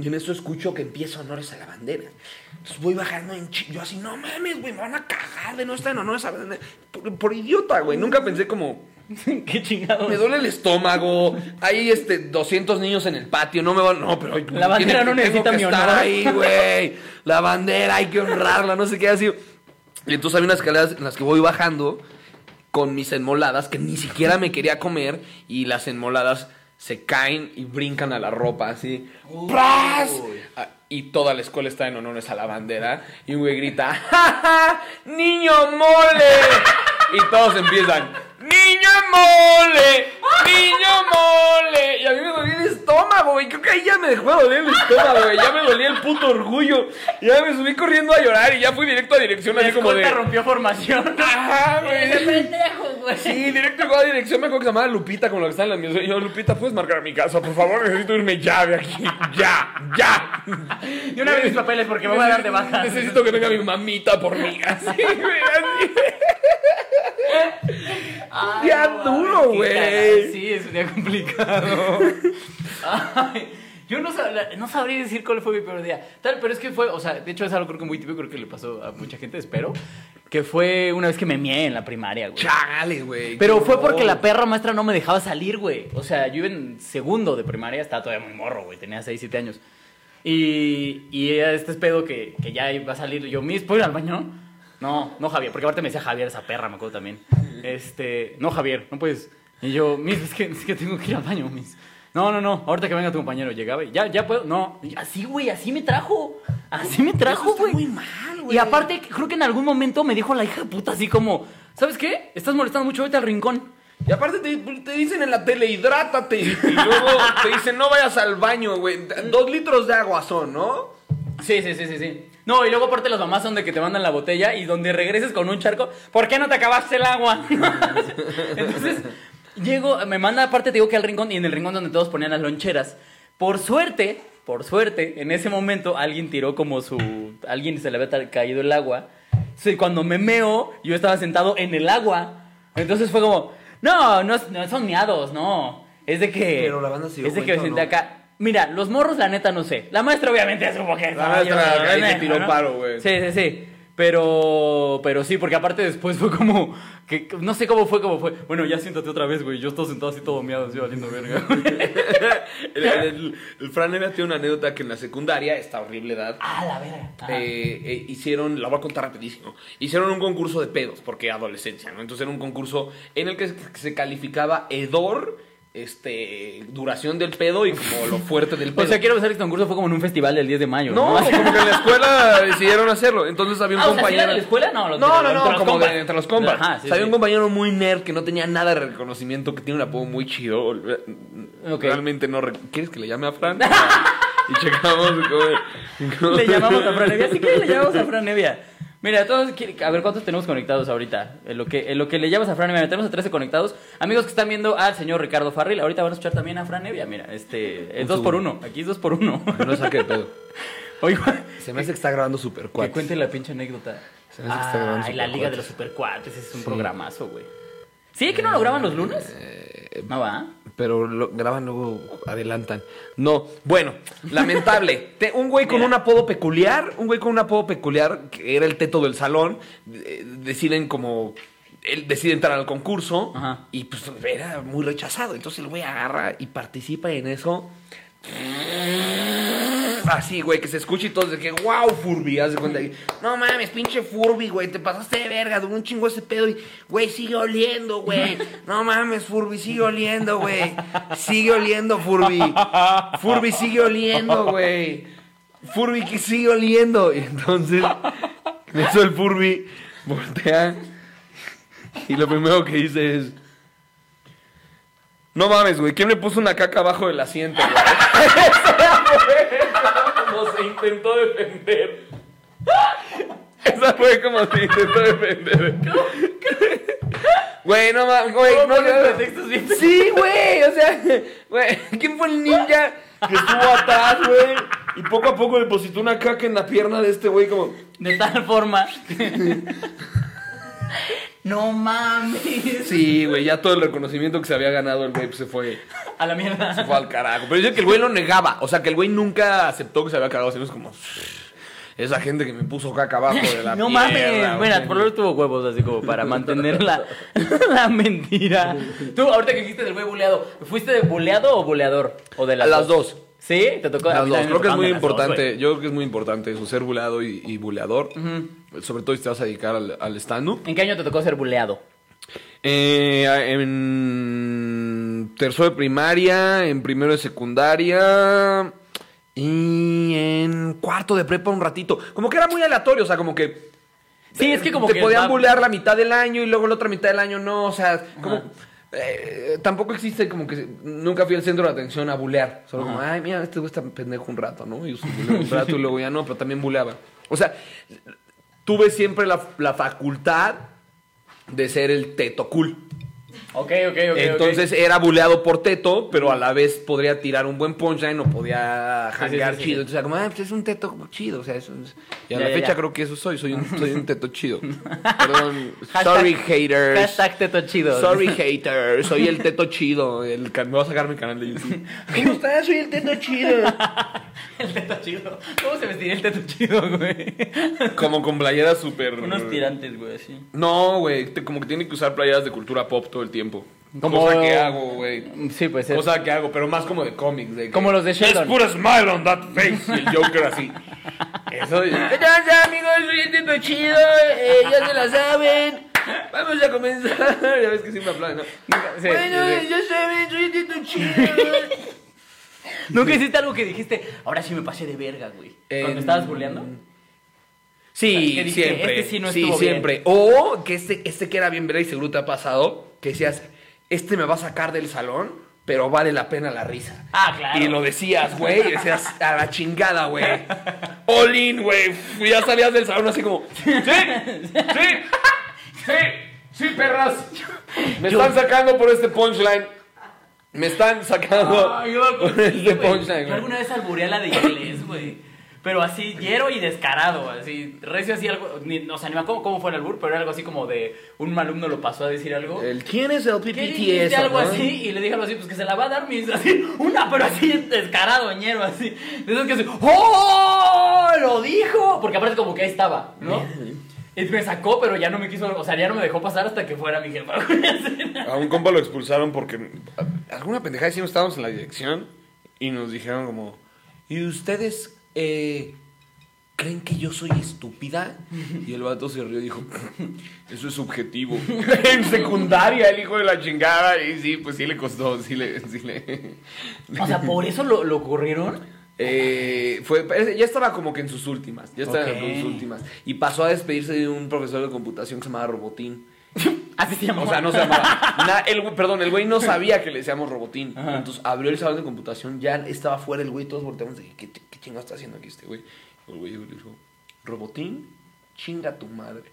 Y en eso escucho que empieza honores a la bandera. Entonces voy bajando en chi- Yo así, no mames, güey, me van a cagar de no estar en honores a la bandera. Por, por idiota, güey. Nunca pensé como. qué chingados. Me duele el estómago. Hay este 200 niños en el patio. No me van. No, pero. La bandera no necesita mi estar honor. ahí, güey. La bandera, hay que honrarla. No sé qué así. Y entonces hay unas escaleras en las que voy bajando con mis enmoladas que ni siquiera me quería comer. Y las enmoladas se caen y brincan a la ropa así. ¡Pras! Ah, Y toda la escuela está en honores a la bandera. Y un güey grita: ¡Ja, ja! ¡Niño mole! Y todos empiezan: ¡Niño mole! ¡Niño mole! Y a mí me dolía el estómago, güey. Creo que ahí ya me dejó de doler el estómago, güey. Ya me dolía el puto orgullo. Y ya me subí corriendo a llorar y ya fui directo a dirección La así como de. rompió formación. Ajá, ¡Qué güey. pendejo, güey! Sí, directo a dirección. Me acuerdo que se llamaba Lupita, como lo que está en la mía. Yo, Lupita, ¿puedes marcar a mi casa? Por favor, necesito irme ya de aquí. Ya, ya. Y una vez mis papeles porque me voy a dar de baja. Necesito que venga mi mamita por mí. Así, güey, así. Ay, día no, duro, güey. Sí, es un día complicado. Ay, yo no, sab- no sabría decir cuál fue mi peor día. Tal, pero es que fue, o sea, de hecho es algo creo que muy típico, creo que le pasó a mucha gente, espero. Que fue una vez que me mié en la primaria, güey. Chale, güey. Pero fue porque horror. la perra maestra no me dejaba salir, güey. O sea, yo iba en segundo de primaria, estaba todavía muy morro, güey. Tenía 6, 7 años. Y, y este pedo que, que ya iba a salir. Yo, Miss, ¿puedo ir al baño? No, no Javier, porque aparte me decía Javier, esa perra, me acuerdo también. Este, no Javier, no puedes. Y yo, Miss, es que, es que tengo que ir al baño, Miss. No, no, no, ahorita que venga tu compañero, llegaba y ya, ya puedo. No, y así, güey, así me trajo. Así me trajo, güey. muy mal, güey. Y aparte, creo que en algún momento me dijo la hija de puta así como, ¿sabes qué? Estás molestando mucho, vete al rincón. Y aparte te, te dicen en la tele, hidrátate. Y luego te dicen, no vayas al baño, güey. Dos litros de agua son, ¿no? Sí, sí, sí, sí, sí. No, y luego aparte las mamás son de que te mandan la botella y donde regreses con un charco, ¿por qué no te acabaste el agua? Entonces, llego, me manda aparte, te digo que al rincón y en el rincón donde todos ponían las loncheras. Por suerte, por suerte, en ese momento alguien tiró como su... Alguien se le había caído el agua. Cuando me meo, yo estaba sentado en el agua. Entonces fue como, no, no, no son miados, no. Es de que... Pero la banda se dio Es de que me cuenta, ¿o senté no? acá. Mira, los morros, la neta, no sé. La maestra, obviamente, supo que. La maestra tiró paro, güey. Sí, sí, sí. Pero, pero sí, porque aparte después fue como. Que, no sé cómo fue, cómo fue. Bueno, ya siéntate otra vez, güey. Yo estoy sentado así todo miado, así valiendo verga. El, el- el Fran Evia tiene una anécdota que en la secundaria, esta horrible edad, ah, la verga. Eh, eh, hicieron, la voy a contar rapidísimo, hicieron un concurso de pedos, porque adolescencia, ¿no? Entonces era un concurso en el que se calificaba hedor, este, duración del pedo y como lo fuerte del pedo. o sea, quiero pensar que este concurso fue como en un festival del 10 de mayo. No, No, como que en la escuela decidieron hacerlo. Entonces había un Ah, o sea, ¿sí compañero. de la escuela? No, lo- no, no, no, los como de entre los compas. Ajá, sí, O sea, había un compañero muy nerd que no tenía nada de reconocimiento, que tiene un apodo muy chido. Realmente no. re- ¿Quieres que le llame a Fran? y checamos cómo- Le llamamos a Fran Evia. Si quieres, le llamamos a Fran Evia. Mira, todos, quieren- a ver cuántos tenemos conectados ahorita. En lo que, en lo que le llamas a Fran Evia, tenemos a 13 conectados. Amigos que están viendo al señor Ricardo Farril, ahorita van a escuchar también a Fran Evia. Mira, este, es Un dos por segundo. uno. Aquí es dos por uno. No saque de pedo. Se me hace que está grabando super que cuates. cuente la pinche anécdota. Se me hace que está grabando Ay, la Supercuates. Liga de los Supercuates, ese es un programazo, güey. ¿Sí? ¿Que no lo graban los lunes? Eh, No va. Pero lo graban luego, adelantan. No, bueno, lamentable. Te- un güey con un apodo peculiar, un güey con un apodo peculiar, que era el teto del salón, eh, deciden como... Él decide entrar al concurso Ajá. y pues era muy rechazado. Entonces el güey agarra y participa en eso. Así, güey, que se escucha y todo de que, wow, Furby, haz de cuenta. que, No mames, pinche Furby, güey, te pasaste de verga, duró un chingo ese pedo y, güey, sigue oliendo, güey. No mames, Furby, sigue oliendo, güey. Sigue oliendo, Furby. Furby, sigue oliendo, güey. Furby, que sigue oliendo. Y entonces, en eso el Furby voltea y lo primero que dice es, no mames, güey, ¿quién me puso una caca abajo del asiento, güey? como se intentó defender. Esa fue como se intentó defender. Güey, no mames, güey. ¿Cómo No, no, Sí, güey, o sea, güey, ¿quién fue el ninja que estuvo atrás, güey? Y poco a poco depositó una caca en la pierna de este güey como... De tal forma. no mames. Sí, güey, ya todo el reconocimiento que se había ganado el güey pues, se fue, A la mierda. se fue al carajo. Pero dice que el güey lo negaba, o sea, que el güey nunca aceptó que se había cagado, sino es como... Esa gente que me puso caca abajo de la No mames. Bueno, güey. por lo menos tuvo huevos así como para mantener la, la mentira. Tú, ahorita que dijiste del güey buleado, ¿fuiste de buleado o buleador? ¿O de las, Las dos. ¿Sí? ¿Te tocó? Las dos. Creo que es muy dos, importante. yo creo que es muy importante eso, ser buleado y, y buleador. Sobre todo si te vas a dedicar al, al stand-up. ¿En qué año te tocó ser buleado? Eh, en tercero de primaria, en primero de secundaria y en cuarto de prepa un ratito. Como que era muy aleatorio, o sea, como que... Sí, es que como te que podían va- bulear la mitad del año y luego la otra mitad del año no, o sea, como... eh, tampoco existe como que nunca fui el centro de atención a bulear. Solo como, ay, mira, este güey está pendejo un rato, ¿no? Y un rato y luego ya no, pero también buleaba. O sea, tuve siempre la, la facultad de ser el teto cool. Ok, ok, ok. Entonces era buleado por teto, pero a la vez podría tirar un buen punchline o podía sí, janguear sí, sí. chido. Entonces era como, ah, pues es un teto chido. O sea, eso es- Y a Ya, la ya, fecha ya. creo que eso soy. Soy un, soy un teto chido. Perdón. Sorry, haters. Hashtag teto chido. Sorry, haters. Soy el teto chido. El, me voy a sacar mi canal de YouTube. ¿Cómo estás? Soy el teto chido. El teto chido. ¿Cómo se vestiría el teto chido, güey? Como con playeras súper... Unos tirantes, güey, así. No, güey. Como que tiene que usar playeras de cultura pop todo el tiempo. Como- Cosa que hago, güey. Sí, pues es. Cosa que hago, pero más como de cómics. De Como los de Sheldon. Let's put a smile on that face. Y el Joker así. Eso. ¿Qué tal, amigos? Soy el tipo chido. eh, ya se la saben. Vamos a comenzar. Ya ves que siempre aplauden, ¿no? Sí, bueno, sí, ya saben, soy el tipo chido. ¿Nunca hiciste algo que dijiste, ahora sí me pasé de verga, güey? Cuando Em, estabas buleando. Sí, dije, siempre. este sí no sí, estuvo bien. siempre. O que este, este que era bien verga y seguro te ha pasado, que decías, este me va a sacar del salón, pero vale la pena la risa. Ah, claro. Y lo decías, güey, y decías, a la chingada, güey. All in, güey. Ya salías del salón así como, sí, sí, sí, sí, perras. Me están sacando por este punchline. Me están sacando yo por este punchline, Yo güey. alguna vez albureé a la de inglés, güey. Pero así, llero y descarado, así. Recio así algo. Ni, o sea, ni me acuerdo cómo fue el albur, pero era algo así como de un alumno lo pasó a decir algo. El, ¿Quién es el ¿Qué PPT dijiste? eso, algo no? así y le dije algo así, pues que se la va a dar mientras así, una, pero así descarado, ñero, así. Esos que así, ¡Oh! ¡Lo dijo! Porque aparte como que ahí estaba, ¿no? Y me sacó, pero ya no me quiso, o sea, ya no me dejó pasar hasta que fuera mi jefa. A un compa lo expulsaron porque alguna pendejada hicimos, estábamos en la dirección y nos dijeron como, ¿y ustedes eh, creen que yo soy estúpida? Y el vato se rió y dijo, eso es subjetivo. en secundaria, el hijo de la chingada, y sí, pues sí le costó, sí le... Sí le o sea, por eso lo, lo ocurrieron. Eh, fue, ya estaba como que en sus últimas, ya estaba en sus últimas. Y pasó a despedirse de un profesor de computación que se llamaba Robotín. Así se llamaba. O sea, no se llamaba. na- el, perdón, el güey no sabía que le decíamos robotín. Ajá. Entonces abrió el salón de computación, ya estaba fuera el güey, todos volteamos de ¿qué, qué chingo está haciendo aquí este güey? El güey le dijo, ¿robotín? chinga tu madre.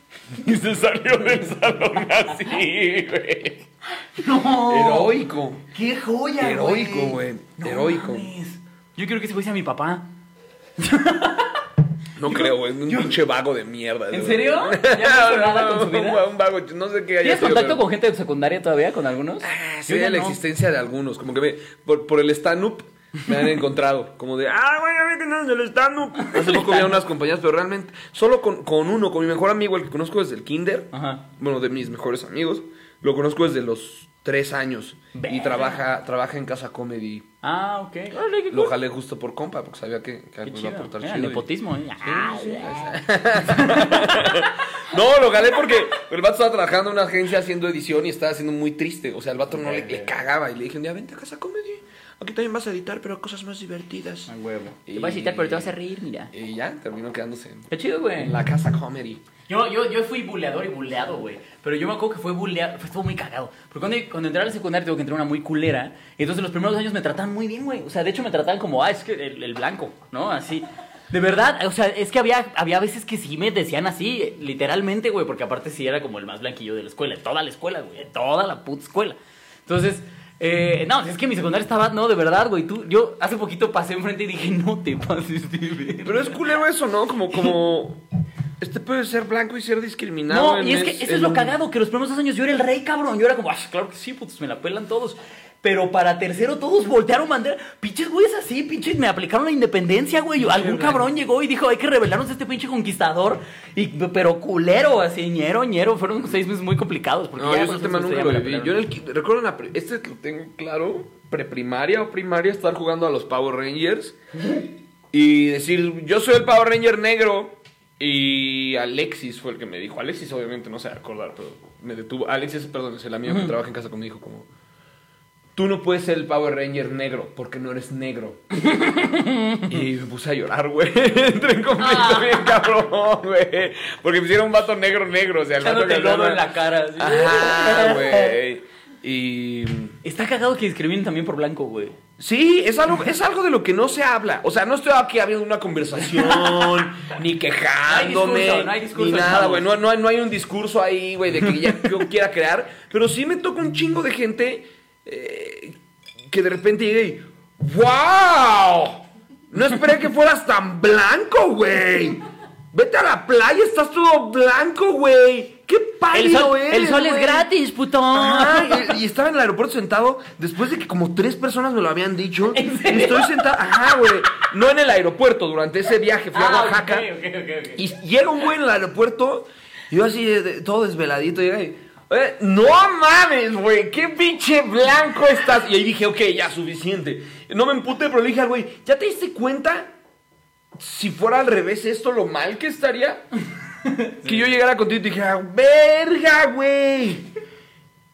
Y se salió del salón así, güey. No. Heroico. ¡Qué joya, Heroico, güey. No Heroico. mames. Yo quiero que ese güey sea mi papá. No creo, güey. Un pinche vago de mierda. ¿En güey. serio? ¿Ya no nada con su Un vida? va- Un vago, no sé qué ¿Tienes contacto pero- con gente de secundaria todavía, con algunos? Ah, Yo Sí, la no. existencia de algunos. Como que me, por, por el stand-up me han encontrado. Como de, ah, güey, a ver es el stand-up. Hace poco vi a unas compañías, pero realmente, solo con, con uno, con mi mejor amigo, el que conozco desde el kinder. Ajá. Bueno, de mis mejores amigos. Lo conozco desde los tres años. Y trabaja, trabaja en Casa Comedy. Ah, ok. Lo jalé justo por compa, porque sabía que, que algo iba a aportar Mira, chido. y- nepotismo, ¿eh? Ah, No, lo galé porque el vato estaba trabajando en una agencia haciendo edición y estaba haciendo muy triste. O sea, el vato no le, le cagaba. Y le dije un día, vente a casa comedy. Aquí también vas a editar, pero cosas más divertidas. A huevo. Y- Te vas a citar, pero te vas a reír, mira. Y ya, terminó quedándose en Qué chido, güey. la casa comedy. Yo, yo, yo fui buleador y buleado, güey. Pero yo me acuerdo que fue buleado, fue, estuvo muy cagado. Porque cuando, cuando entré a la secundaria tuve que entrar a una muy culera. Y entonces los primeros años me trataban muy bien, güey. O sea, de hecho me trataban como, ah, es que el, el blanco, ¿no? Así. De verdad, o sea, es que había, había veces que sí me decían así, literalmente, güey. Porque aparte sí era como el más blanquillo de la escuela, de toda la escuela, güey. de Toda la puta escuela. Entonces, eh, no, es que mi secundaria estaba, no, de verdad, güey. Tú, yo hace poquito pasé enfrente y dije, no te pases de ver. Pero es culero eso, ¿no? Como, como. Este puede ser blanco y ser discriminado. No, y es que es- eso es lo un- cagado, que los primeros dos años yo era el rey, cabrón. Yo era como, "Ah, claro que sí, putos, me la pelan todos. Pero para tercero todos voltearon bandera. Pinches güeyes así, pinches, me aplicaron la independencia, güey. Algún cabrón llegó y dijo, hay que rebelarnos de este pinche conquistador. Y, pero culero, así, ñero, ñero. Fueron seis meses muy complicados. Porque No, ya yo ese tema nunca lo viví. Yo en el, recuerdo en la pre- este lo tengo claro, preprimaria o primaria, estar jugando a los Power Rangers y decir, yo soy el Power Ranger negro. Y Alexis fue el que me dijo, Alexis obviamente no se va a acordar, pero me detuvo. Alexis, perdón, es el amigo que trabaja en casa conmigo, dijo como, tú no puedes ser el Power Ranger negro porque no eres negro. y me puse a llorar, güey. Entré en conflicto Ah. bien cabrón, güey. Porque me hicieron un vato negro negro, o sea, el vato que lodo en la cara. así. Ajá, güey. Y. Está cagado que discriminen también por blanco, güey. Sí, es algo, es algo de lo que no se habla. O sea, no estoy aquí habiendo una conversación, ni quejándome, discurso, no hay discurso, ni nada, güey. No, no, hay- no hay un discurso ahí, güey, de que ya yo quiera crear. Pero sí me toca un chingo de gente eh, que de repente llegue y. ¡Wow! No esperé que fueras tan blanco, güey. Vete a la playa, estás todo blanco, güey. ¡Qué pálido El sol, eres, el sol es gratis, puto. Ajá, y, y estaba en el aeropuerto sentado después de que como tres personas me lo habían dicho. ¿En serio? Y estoy sentado, ajá, güey. No en el aeropuerto, durante ese viaje fui a Ah, Oaxaca. ok, ok, ok, ok. Y llega un güey en el aeropuerto, y yo así, de- todo desveladito, llega y. "Oye, no mames, güey, qué pinche blanco estás. Y ahí dije, ok, ya, suficiente. No me emputé, pero le dije al güey, ¿ya te diste cuenta? Si fuera al revés esto, lo mal que estaría. Que yo llegara contigo y te dijera, verga, güey.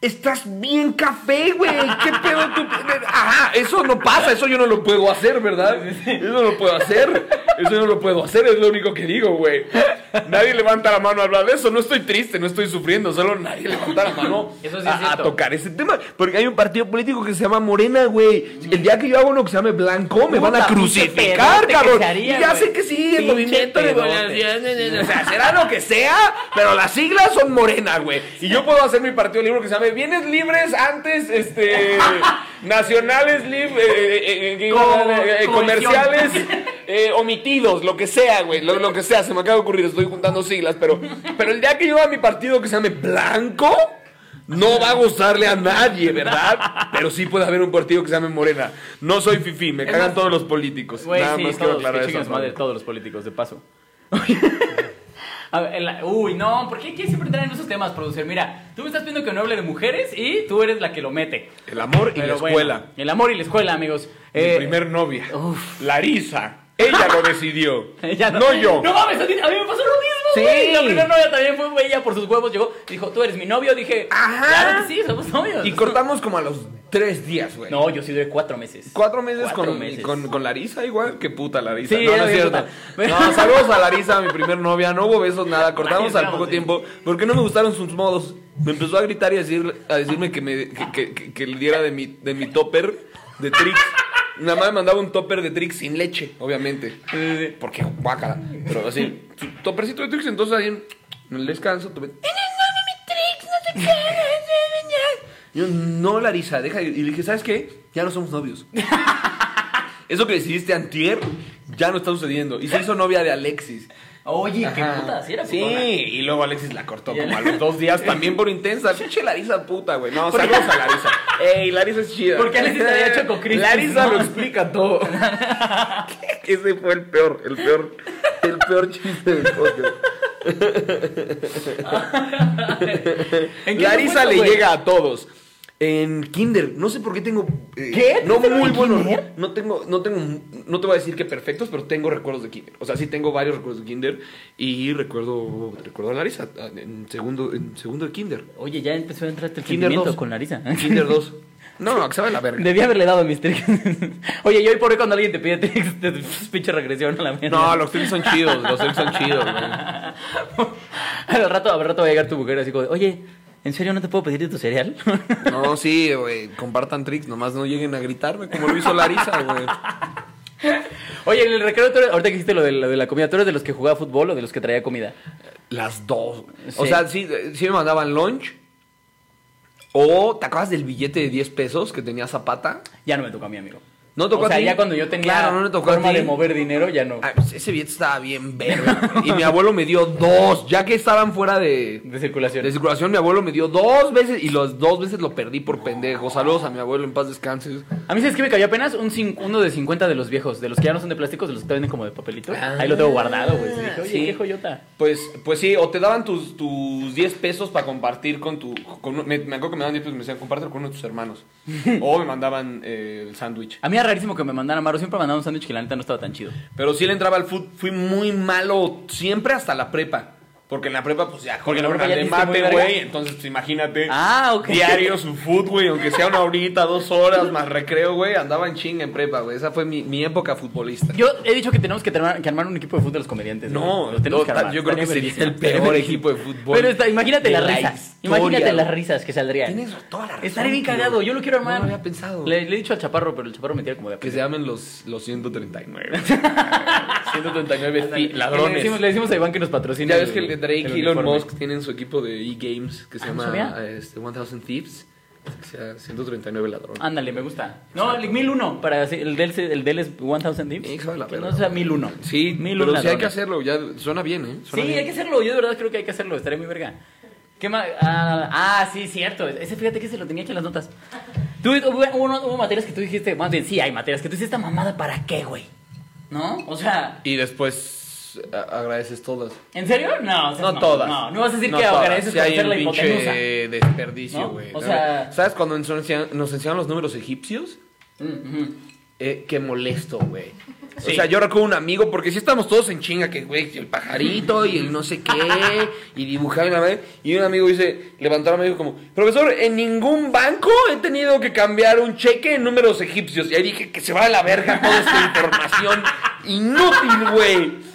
Estás bien café, güey. ¿Qué pedo tú? Ajá, eso no pasa, eso yo no lo puedo hacer, ¿verdad? Eso no lo puedo hacer. Eso no lo puedo hacer, es lo único que digo, güey. Nadie levanta la mano a hablar de eso. No estoy triste, no estoy sufriendo. Solo nadie levanta la mano Eso sí a, tocar ese tema. Porque hay un partido político que se llama Morena, güey. El día que yo hago uno que se llame Blanco, me van a crucificar, cabrón. haría, y ya sé que sí, el Pinche movimiento de. O sea, será lo que sea, pero las siglas son Morena, güey. Y yo puedo hacer mi partido libre que se llame Bienes Libres antes, este. nacionales libres. Co- comerciales eh, omitidos, lo que sea, güey. Lo, lo que sea, se me acaba de ocurrir, estoy juntando siglas, pero. Pero el día que yo haga mi partido que se llame Blanco. No va a gustarle a nadie, ¿verdad? Pero sí puede haber un partido que se llame Morena. No soy fifi, me cagan todos los políticos. Güey, Nada sí, más quiero todos, aclarar que eso. madre, todos los políticos, de paso. A ver, la- uy, no, ¿por qué quieres siempre traer esos temas, producer? Mira, tú me estás pidiendo que no hable de mujeres y tú eres la que lo mete. El amor y Pero la bueno, escuela. el amor y la escuela, amigos. Mi Eh, primer novia. uf. Larisa. Ella lo decidió. ella no. yo. No mames, a mí, a mí me pasó lo mismo. Sí. güey. La primera novia también fue ella por sus huevos. Llegó y dijo, tú eres mi novio. Dije, Ajá. claro que sí, somos novios. Y cortamos como a los tres días, güey. No, yo sí duré cuatro meses. Cuatro meses, Cuatro con, meses. Con, con Larisa igual. Qué puta Larisa. Sí, no, no es cierto. puta. No, saludos a Larisa, mi primer novia. No hubo besos, nada. Cortamos al poco sí. tiempo. Porque no me gustaron sus modos. Me empezó a gritar y a, decir, a decirme que, me, que, que- que le diera de mi, de mi topper de Trix. Mi mamá me mandaba un topper de Trix sin leche, obviamente. Porque guácala. Pero así, su topercito de Trix, entonces ahí en, el descanso, tomé. Yo, no, Larisa, deja. Y le dije, ¿sabes qué? Ya no somos novios. Eso que decidiste antier ya no está sucediendo. Y se hizo novia de Alexis. Oye, qué puta, sí era Sí, putona. y luego Alexis la cortó como a los dos días también por intensa. Pinche Larisa puta, güey. No, saludos a Larisa. Ey, Larisa es chida. Porque Alexis había hecho Choco Crispis, Larisa ¿no? lo explica todo. Ese fue el peor, el peor, el peor chiste del podcast. ¿En qué Larisa le llega a todos. En Kinder, no sé por qué tengo. eh, ¿Qué? No ¿Tuviste muy en buenos. kinder? No tengo, no tengo, no te voy a decir que perfectos, pero tengo recuerdos de Kinder. O sea, sí tengo varios recuerdos de Kinder y recuerdo, recuerdo a Larisa en segundo, en segundo de Kinder. Oye, ya empezó a entrar el Kinder sentimiento 2. con Larisa. Kinder 2. No, que sabe la verga. Debí haberle dado mis tricks. Oye, yo hoy por hoy cuando alguien te pide tricks, te pinche regresión a la mierda. No, los tricks son chidos, los tricks son chidos, güey. al rato, al rato va a llegar tu mujer así como, de, oye, ¿en serio no te puedo pedir de tu cereal? No, sí, güey, compartan tricks, nomás no lleguen a gritarme como lo hizo Larisa, güey. Oye, en el recreo, tú eres- ahorita que hiciste lo de, lo de la comida, ¿tú eres de los que jugaba fútbol o de los que traía comida? Las dos. O sea, sí, sí me mandaban lunch. O, ¿te acuerdas del billete de 10 pesos que tenía Zapata? Ya no me tocó a mí, amigo. ¿No tocó o sea, a ti? ya cuando yo tenía Claro, no me tocó a forma ti. de mover dinero, ya no. Ah, pues ese billete estaba bien verga. y mi abuelo me dio dos. Ya que estaban fuera de, De circulación. de circulación, mi abuelo me dio dos veces. Y los dos veces lo perdí por pendejo. Saludos a mi abuelo, en paz descanses. A mí, ¿sabes qué me cayó apenas? Un cin- uno de 50 de los viejos, de los que ya no son de plásticos, de los que te venden como de papelito. Ah, Ahí lo tengo guardado, güey. Y Dije, oye, sí. qué joyota. Pues, pues sí, o te daban tus, tus 10 pesos para compartir con tu... Con, me, me acuerdo que me daban 10 pesos y me decían, compártelo con uno de tus hermanos. o me mandaban eh, el sándwich. A mí rarísimo que me mandaran Amaro. Siempre me mandaban un sándwich que la neta no estaba tan chido. Pero sí le entraba al food, fui muy malo siempre hasta la prepa. Porque en la prepa, pues ya, Porque en la prepa ya mate, güey. Entonces, pues, imagínate. Ah, ok. Diario su food, güey. Aunque sea una horita, dos horas más recreo, güey. Andaba en chinga en prepa, güey. Esa fue mi, mi época futbolista. Yo he dicho que tenemos que, armar, que armar un equipo de fútbol de los comediantes. No, güey. Lo tenemos no, que armar. yo creo que sería el peor equipo de fútbol. Pero está- imagínate las la risas. Imagínate las risas que saldrían. Tienes toda la razón. Estaría bien cagado. Yo lo quiero armar. No lo había pensado. Le, le he dicho al chaparro, pero el chaparro me tira como de Que se llamen los, los 139. 139 fi- Le ladrones. decimos, le decimos a Iván que nos patrocine. Ya ves que Drake y Elon. Musk tienen su equipo de e-games que se Ah, no llama este, 1000 Thieves. Que sea 139 ladrones. Ándale, me gusta. No, el 1001. Para, el, del, el del es 1000 Dips. Sí, que no sea 1001. Sí, 1001 pero sí hay que hacerlo. Ya suena bien, ¿eh? Sí, bien. hay que hacerlo. Yo de verdad creo que hay que hacerlo. Estaría muy verga. ¿Qué más? Ah, ah, sí, cierto. Ese fíjate que se lo tenía hecho en las notas. Tú, hubo, hubo- hubo materias que tú dijiste, más bien, sí, hay materias que tú hiciste esta mamada para qué, güey. ¿No? O sea, Y después a- agradeces todas. ¿en serio? No, No todas. No, no vas a decir No que todas. agradeces por hay un la hipotenusa. pinche desperdicio, güey. O sea- ¿Sabes cuando nos enseñan, nos enseñaron los números egipcios? Mm, ujú. Eh, qué molesto, güey. Sí. O sea, yo recuerdo un amigo, porque sí estamos todos en chinga, que, güey, el pajarito y el no sé qué, y dibujar y la madre. Y un amigo dice, levantó la mano y dijo como, profesor, en ningún banco he tenido que cambiar un cheque en números egipcios. Y ahí dije, que se va a la verga toda esta información inútil, güey.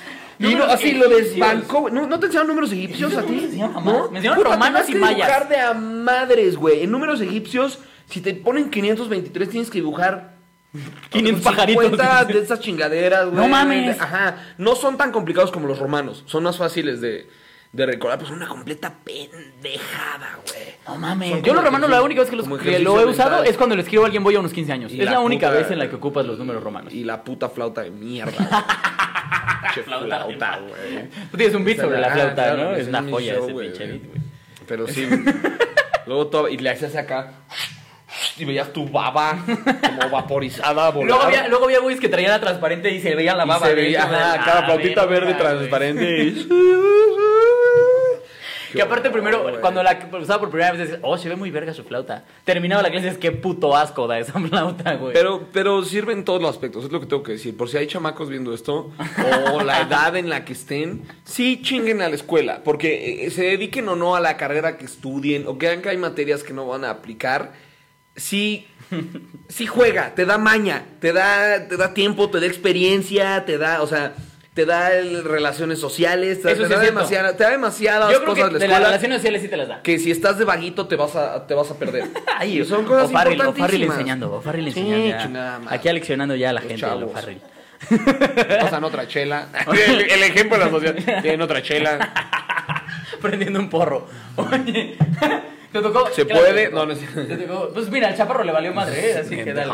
Y no, así lo desbancó. ¿No, ¿No te enseñaron números egipcios a No ti? me enseñaron jamás. Me enseñaron tenías y que mayas. dibujar de a madres, güey. En números egipcios, si te ponen 523, tienes que dibujar 500 50 pajaritos. de esas chingaderas, güey. No mames. Ajá. No son tan complicados como los romanos. Son más fáciles de, de recordar. Pues una completa pendejada, güey. No mames. Son Yo los romanos la única vez que, los, que lo he usado mental. es cuando le escribo a alguien voy a unos 15 años. Y es la la única puta- vez en la que ocupas los números romanos. Y la puta flauta de mierda. Che Flauta, flauta, güey. Tú tienes un beat sobre la Ah, flauta, claro, ¿no? me Es una joya show, ese güey. pinche beat, güey. Pero sí. Luego todo. Y le hacías acá. Y veías tu baba como vaporizada volar. Luego había, luego había güeyes que traían la transparente y se veía la Y baba. se de veía, ajá, cada flautita verde güey. transparente. y- Que aparte primero, cuando la usaba por primera vez, decías, oh, se ve muy verga su flauta. Terminaba la clase dices, qué puto asco da esa flauta, güey. Pero, pero sirve en todos los aspectos, es lo que tengo que decir. Por si hay chamacos viendo esto, o la edad en la que estén, sí chinguen a la escuela, porque eh, se dediquen o no a la carrera que estudien, o que vean que hay materias que no van a aplicar, sí, sí juega, te da maña, te da, te da tiempo, te da experiencia, te da, o sea, te da el- relaciones sociales, te, sí da demasiada- te da demasiadas Yo creo cosas que la de las escuela relaciones sociales sí te las da. que si estás de vaguito te vas a, te vas a perder. Ay, son cosas O'Farrill importantísimas. enseñando, O'Farrill Sí, enseñando. madre. Aquí aleccionando ya a la Los gente. Pasan otra chela. el, el ejemplo de la sociedad. Tienen otra chela. Prendiendo un porro. Oye, ¿te tocó? ¿Se Claro, puede? te tocó. No, no ¿Te tocó? Pues mira, al chaparro le valió madre, ¿eh? así que dale.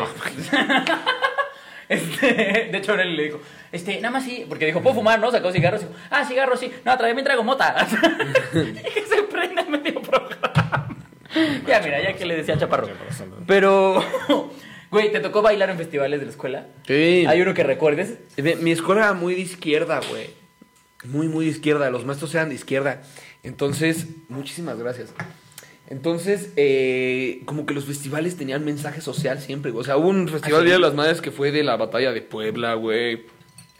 Este, de hecho, ahora le dijo, este, nada más sí, porque dijo, ¿puedo fumar? ¿No? Sacó cigarros y dijo, ah, cigarros sí. No, también traigo mota. y que se prenda medio programa. ya, mira, ya que le decía chaparro. Pero, güey, ¿te tocó bailar en festivales de la escuela? Sí. ¿Hay uno que recuerdes? De- Mi escuela era muy de izquierda, güey. Muy, muy de izquierda. Los maestros eran de izquierda. Entonces, muchísimas gracias. Entonces, eh, como que los festivales tenían mensaje social siempre. güey. O sea, hubo un festival ¿Ah? Día de las Madres que fue de la batalla de Puebla, güey.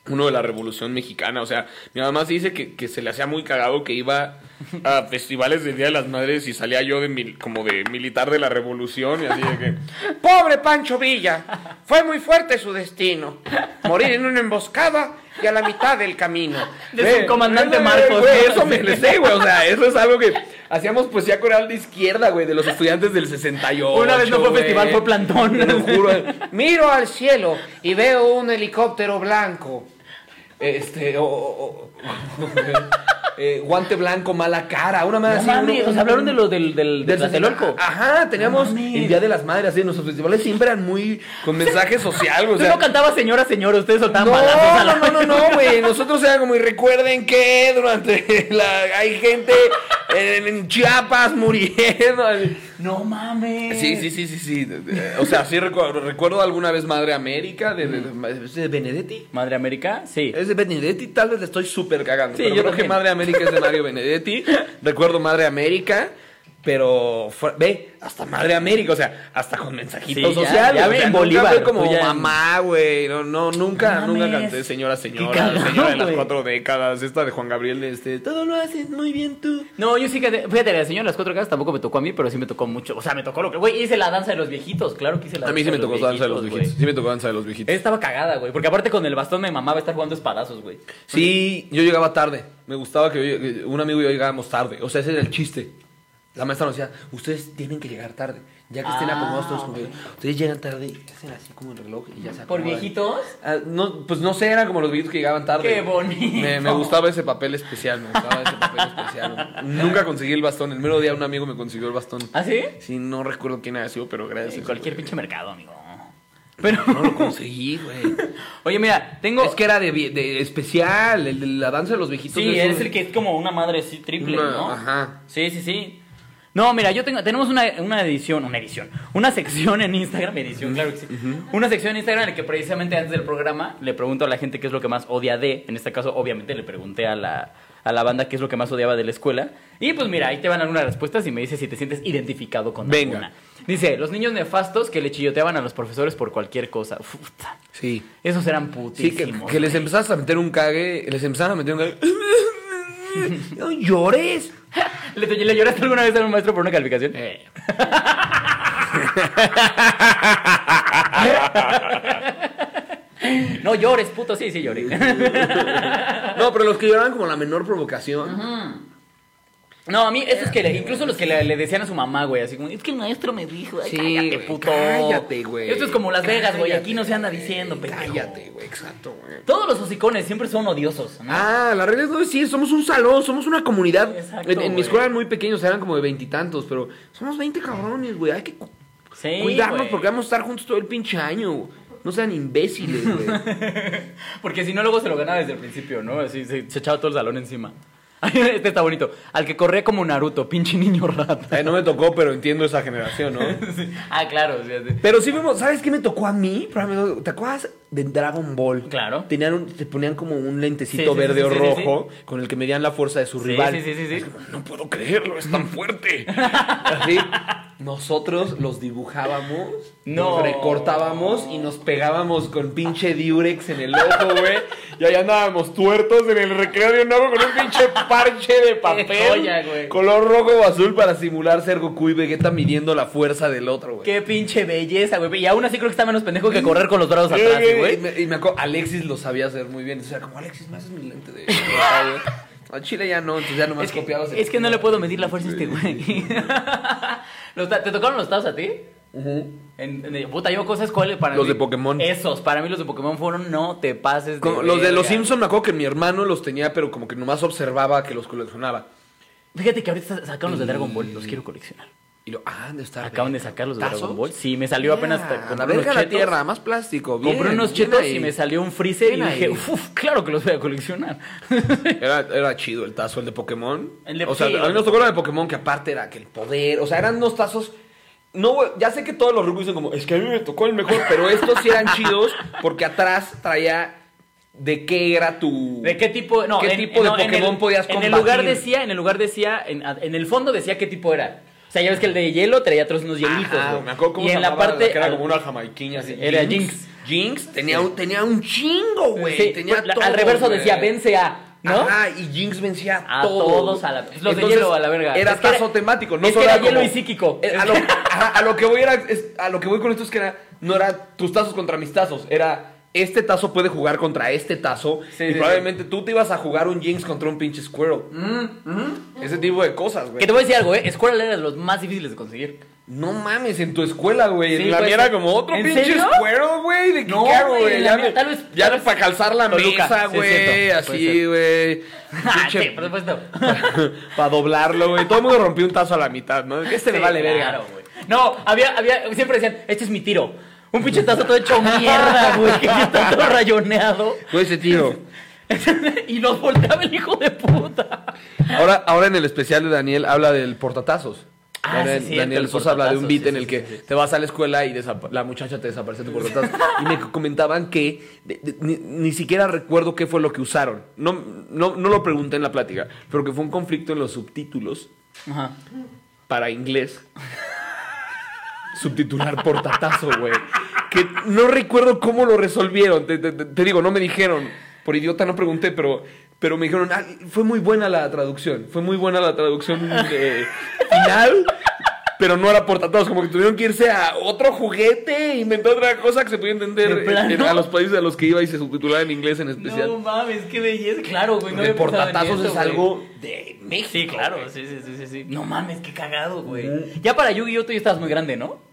Uno de la Revolución Mexicana. O sea, mi mamá sí dice que, que se le hacía muy cagado que iba a festivales del Día de las Madres y salía yo de mil- como de militar de la Revolución y así de que... Pobre Pancho Villa, fue muy fuerte su destino. Morir en una emboscada y a la mitad del camino. De Ve, su comandante ve, Marcos, eso me le sé, güey. O sea, eso es algo que hacíamos poesía coral de izquierda, güey, de los estudiantes del 68. Una vez no fue festival, fue plantón. Te lo juro. Miro al cielo y veo un helicóptero blanco. Este, o- o- o- eh, guante blanco, mala cara, una más No o sea, hablaron de lo del, del, del Tlatelolco. Ajá, teníamos No el Día de las Madres, así, nuestros festivales siempre eran muy con mensaje social, o Tú sea. no cantabas señora, señora, ustedes soltaban No, no, no, no, no, güey. Nosotros era como, y recuerden que durante la. Hay gente en, en Chiapas muriendo. No mames. Sí, sí, sí, sí, sí. O sea, sí recuerdo, recuerdo alguna vez Madre América de, de, de- ¿es de Benedetti. Madre América, sí. Es de Benedetti, tal vez le estoy súper cagando. Sí, pero yo creo que. Madre América es de Mario Benedetti. Recuerdo Madre América. Pero fue- ve, hasta Madre América, o sea, hasta con mensajito Sí, ya- ya o sea, en nunca Bolívar, fue como ya mamá, güey. No, no, nunca, nunca canté señora, señora, cagado, señora de las cuatro décadas. Esta de Juan Gabriel, este, todo lo haces muy bien tú. No, yo sí que, fíjate, la señora de las cuatro casas tampoco me tocó a mí, pero sí me tocó mucho. O sea, me tocó lo que, güey, hice la danza de los viejitos, claro que hice la A danza mí sí me tocó danza de los viejitos. Sí me tocó danza de los viejitos. Estaba cagada, güey, porque aparte con el bastón me mamaba estar jugando espadazos, güey. Sí, yo llegaba tarde. Me gustaba que un amigo y yo llegábamos tarde. O sea, ese era el chiste. La maestra nos decía, ustedes tienen que llegar tarde. Ya que estén Ah, acomodados todos como que. Ustedes llegan tarde y hacen así como el reloj y ya se ¿Por acomodan". viejitos? Ah, no, pues no sé, eran como los viejitos que llegaban tarde. Qué bonito. Me, me gustaba ese papel especial, me gustaba ese papel especial. Nunca conseguí el bastón. El mero día un amigo me consiguió el bastón. ¿Ah, sí? Sí, no recuerdo quién haya sido, pero gracias. En cualquier pinche mercado, amigo. Pero. No lo conseguí, güey. oye, mira, tengo... Es que era de, especial, el de la danza de los viejitos. Sí, es el que es como una madre así triple, Una- ¿no? ajá. Sí, sí, sí. No, mira, yo tengo, tenemos una, una edición, una edición, una sección en Instagram, edición, claro que sí. Una sección en Instagram en la que precisamente antes del programa le pregunto a la gente qué es lo que más odia de, en este caso obviamente le pregunté a la, a la banda qué es lo que más odiaba de la escuela. Y pues mira, ahí te van algunas respuestas y me dices si te sientes identificado con Venga. alguna. Dice, los niños nefastos que le chilloteaban a los profesores por cualquier cosa. Puta, Sí. esos eran Sí, putísimos. que, que les empezabas a meter un cague, les empezaban a meter un cague. ¡No llores! ¿Le, ¿Le lloraste alguna vez a un maestro por una calificación? Eh. No llores, puto, sí, sí lloré. No, pero los que lloraban como la menor provocación. No, a mí, esos que le, incluso los que le, le decían a su mamá, güey, así como, es que el maestro me dijo, ay, Sí, cállate, güey, puto. cállate, güey. Esto es como Las Vegas, güey, aquí no se anda güey, diciendo, pendejo. Cállate, güey, exacto, güey. Todos los hocicones siempre son odiosos, ¿no? Ah, la es no decir, somos un salón, somos una comunidad. Exacto, en, en mi güey. escuela eran muy pequeños, eran como de veintitantos, pero somos 20 cabrones, güey. Hay que cu- sí, cuidarnos güey. porque vamos a estar juntos todo el pinche año. No sean imbéciles, güey. Porque si no, luego se lo ganaba desde el principio, ¿no? Así se, se echaba todo el salón encima. Este está bonito. Al que corría como Naruto, pinche niño rata. Eh, no me tocó, pero entiendo esa generación, ¿no? Sí. Ah, claro. sí, sí. Pero sí vimos, ¿sabes qué me tocó a mí? ¿Te acuerdas de Dragon Ball? Claro. Tenían un- te ponían como un lentecito Sí, verde sí, o rojo con el que medían la fuerza de su rival. sí, sí, sí, como, no puedo creerlo, es tan fuerte. Así, nosotros los dibujábamos, No. nos recortábamos y nos pegábamos con pinche diurex en el ojo, güey. Y ahí andábamos tuertos en el recreo de un ojo con un pinche parche de papel. joya, güey. Color rojo o azul para simular ser Goku y Vegeta midiendo la fuerza del otro, güey. Qué pinche belleza, güey. Y aún así creo que está menos pendejo que correr con los brazos atrás, Sí, güey. Y me, y me acuerdo, Alexis lo sabía hacer muy bien. O sea, como Alexis, me haces mi lente de. A Chile ya no, entonces ya Es que, copiabas. el- es que no le puedo medir la fuerza a este güey. ¿Te tocaron los tazos a ti? En, en- puta, yo cosas cuáles para Los mí- de Pokémon. Esos, para mí los de Pokémon fueron no te pases de Como los de los. Simpson me acuerdo que mi hermano los tenía, pero como que nomás observaba que los coleccionaba. Fíjate que ahorita sacaron los de Dragon Ball, los quiero coleccionar. Y lo, ah, de estar. Acaban de sacar los de ¿Tazos? Dragon Ball. Sí, me salió apenas. La unos verga la chetos. tierra, más plástico. Bien, compré unos bien chetos ahí. y me salió un freezer Bien y dije, uff, claro que los voy a coleccionar. Era, era chido el tazo, el de Pokémon. El de- o sea, sí, a mí nos tocó lo de Pokémon, que aparte era que el poder. O sea, eran unos tazos. No, ya sé que todos los rubros dicen como, es que a mí me tocó el mejor, pero estos sí eran chidos porque atrás traía de qué era tu. ¿De qué tipo? No, ¿Qué en- tipo de no, en Pokémon el- podías En el lugar decía, en el lugar decía, en, en el fondo decía qué tipo era. O sea, ya ves que el de hielo traía otros unos hielitos. Ajá, me acuerdo cómo y se en la parte que era como una jamaiquiña así. Era Jinx. Jinx tenía, un, tenía un chingo, güey. Sí, tenía la- todo, al reverso decía vence a, ¿no? Ajá, y Jinx vencía A todo. todos a la- los de hielo a la verga. Era Es que era- temático, no es que solo era como- hielo y psíquico. A lo, ajá, a lo que voy era, es- a lo que voy con esto es que era, no era tus tazos contra mis tazos, era este tazo puede jugar contra este tazo Sí, y sí, probablemente tú te ibas a jugar un Jinx contra un pinche Squirrel. Ese tipo de cosas, Que güey. te voy a decir algo, ¿eh? Squirrel era de los más difíciles de conseguir. No mames, en tu escuela, güey. Sí, en la pues, mía era como otro ¿en pinche serio? Squirrel, güey. ¿De qué No, güey, Ya, mía, tal vez- ya tal vez- para calzar la Toluca, mesa, güey. así, güey. Pinche- sí, por supuesto. para doblarlo, güey. Todo el mundo rompió un tazo a la mitad, ¿no? Este me Sí, vale verga. claro, güey. No, había, había, siempre decían, este es mi tiro. Un pinche tazo todo hecho mierda, güey, que está todo rayoneado. Fue ese tiro. y nos volteaba el hijo de puta. Ahora, ahora en el especial de Daniel habla del portatazos. Ah, Ahora sí, Daniel el Sosa habla de un beat sí, en el que sí, te vas a la escuela y la muchacha te desaparece tu portatazo. y me comentaban que de- de- ni, ni siquiera recuerdo qué fue lo que usaron. No, no, no lo pregunté en la plática, pero que fue un conflicto en los subtítulos Ajá. para inglés. Subtitular portatazo, güey. Que no recuerdo cómo lo resolvieron. Te, te- digo, no me dijeron. Por idiota no pregunté, pero, pero me dijeron, "Ah, fue muy buena la traducción. Fue muy buena la traducción eh, final. Pero no era portatazo, como que tuvieron que irse a otro juguete, inventar otra cosa que se podía entender ¿De en- a los países a los que iba y se subtitulaba en inglés en especial. No mames, qué belleza. Claro, güey. No en portatazos es algo de México. Sí, claro, sí, sí, sí, sí. No mames, qué cagado, güey. Ya para Yu-Gi-Oh! tú ya estabas muy grande, ¿no?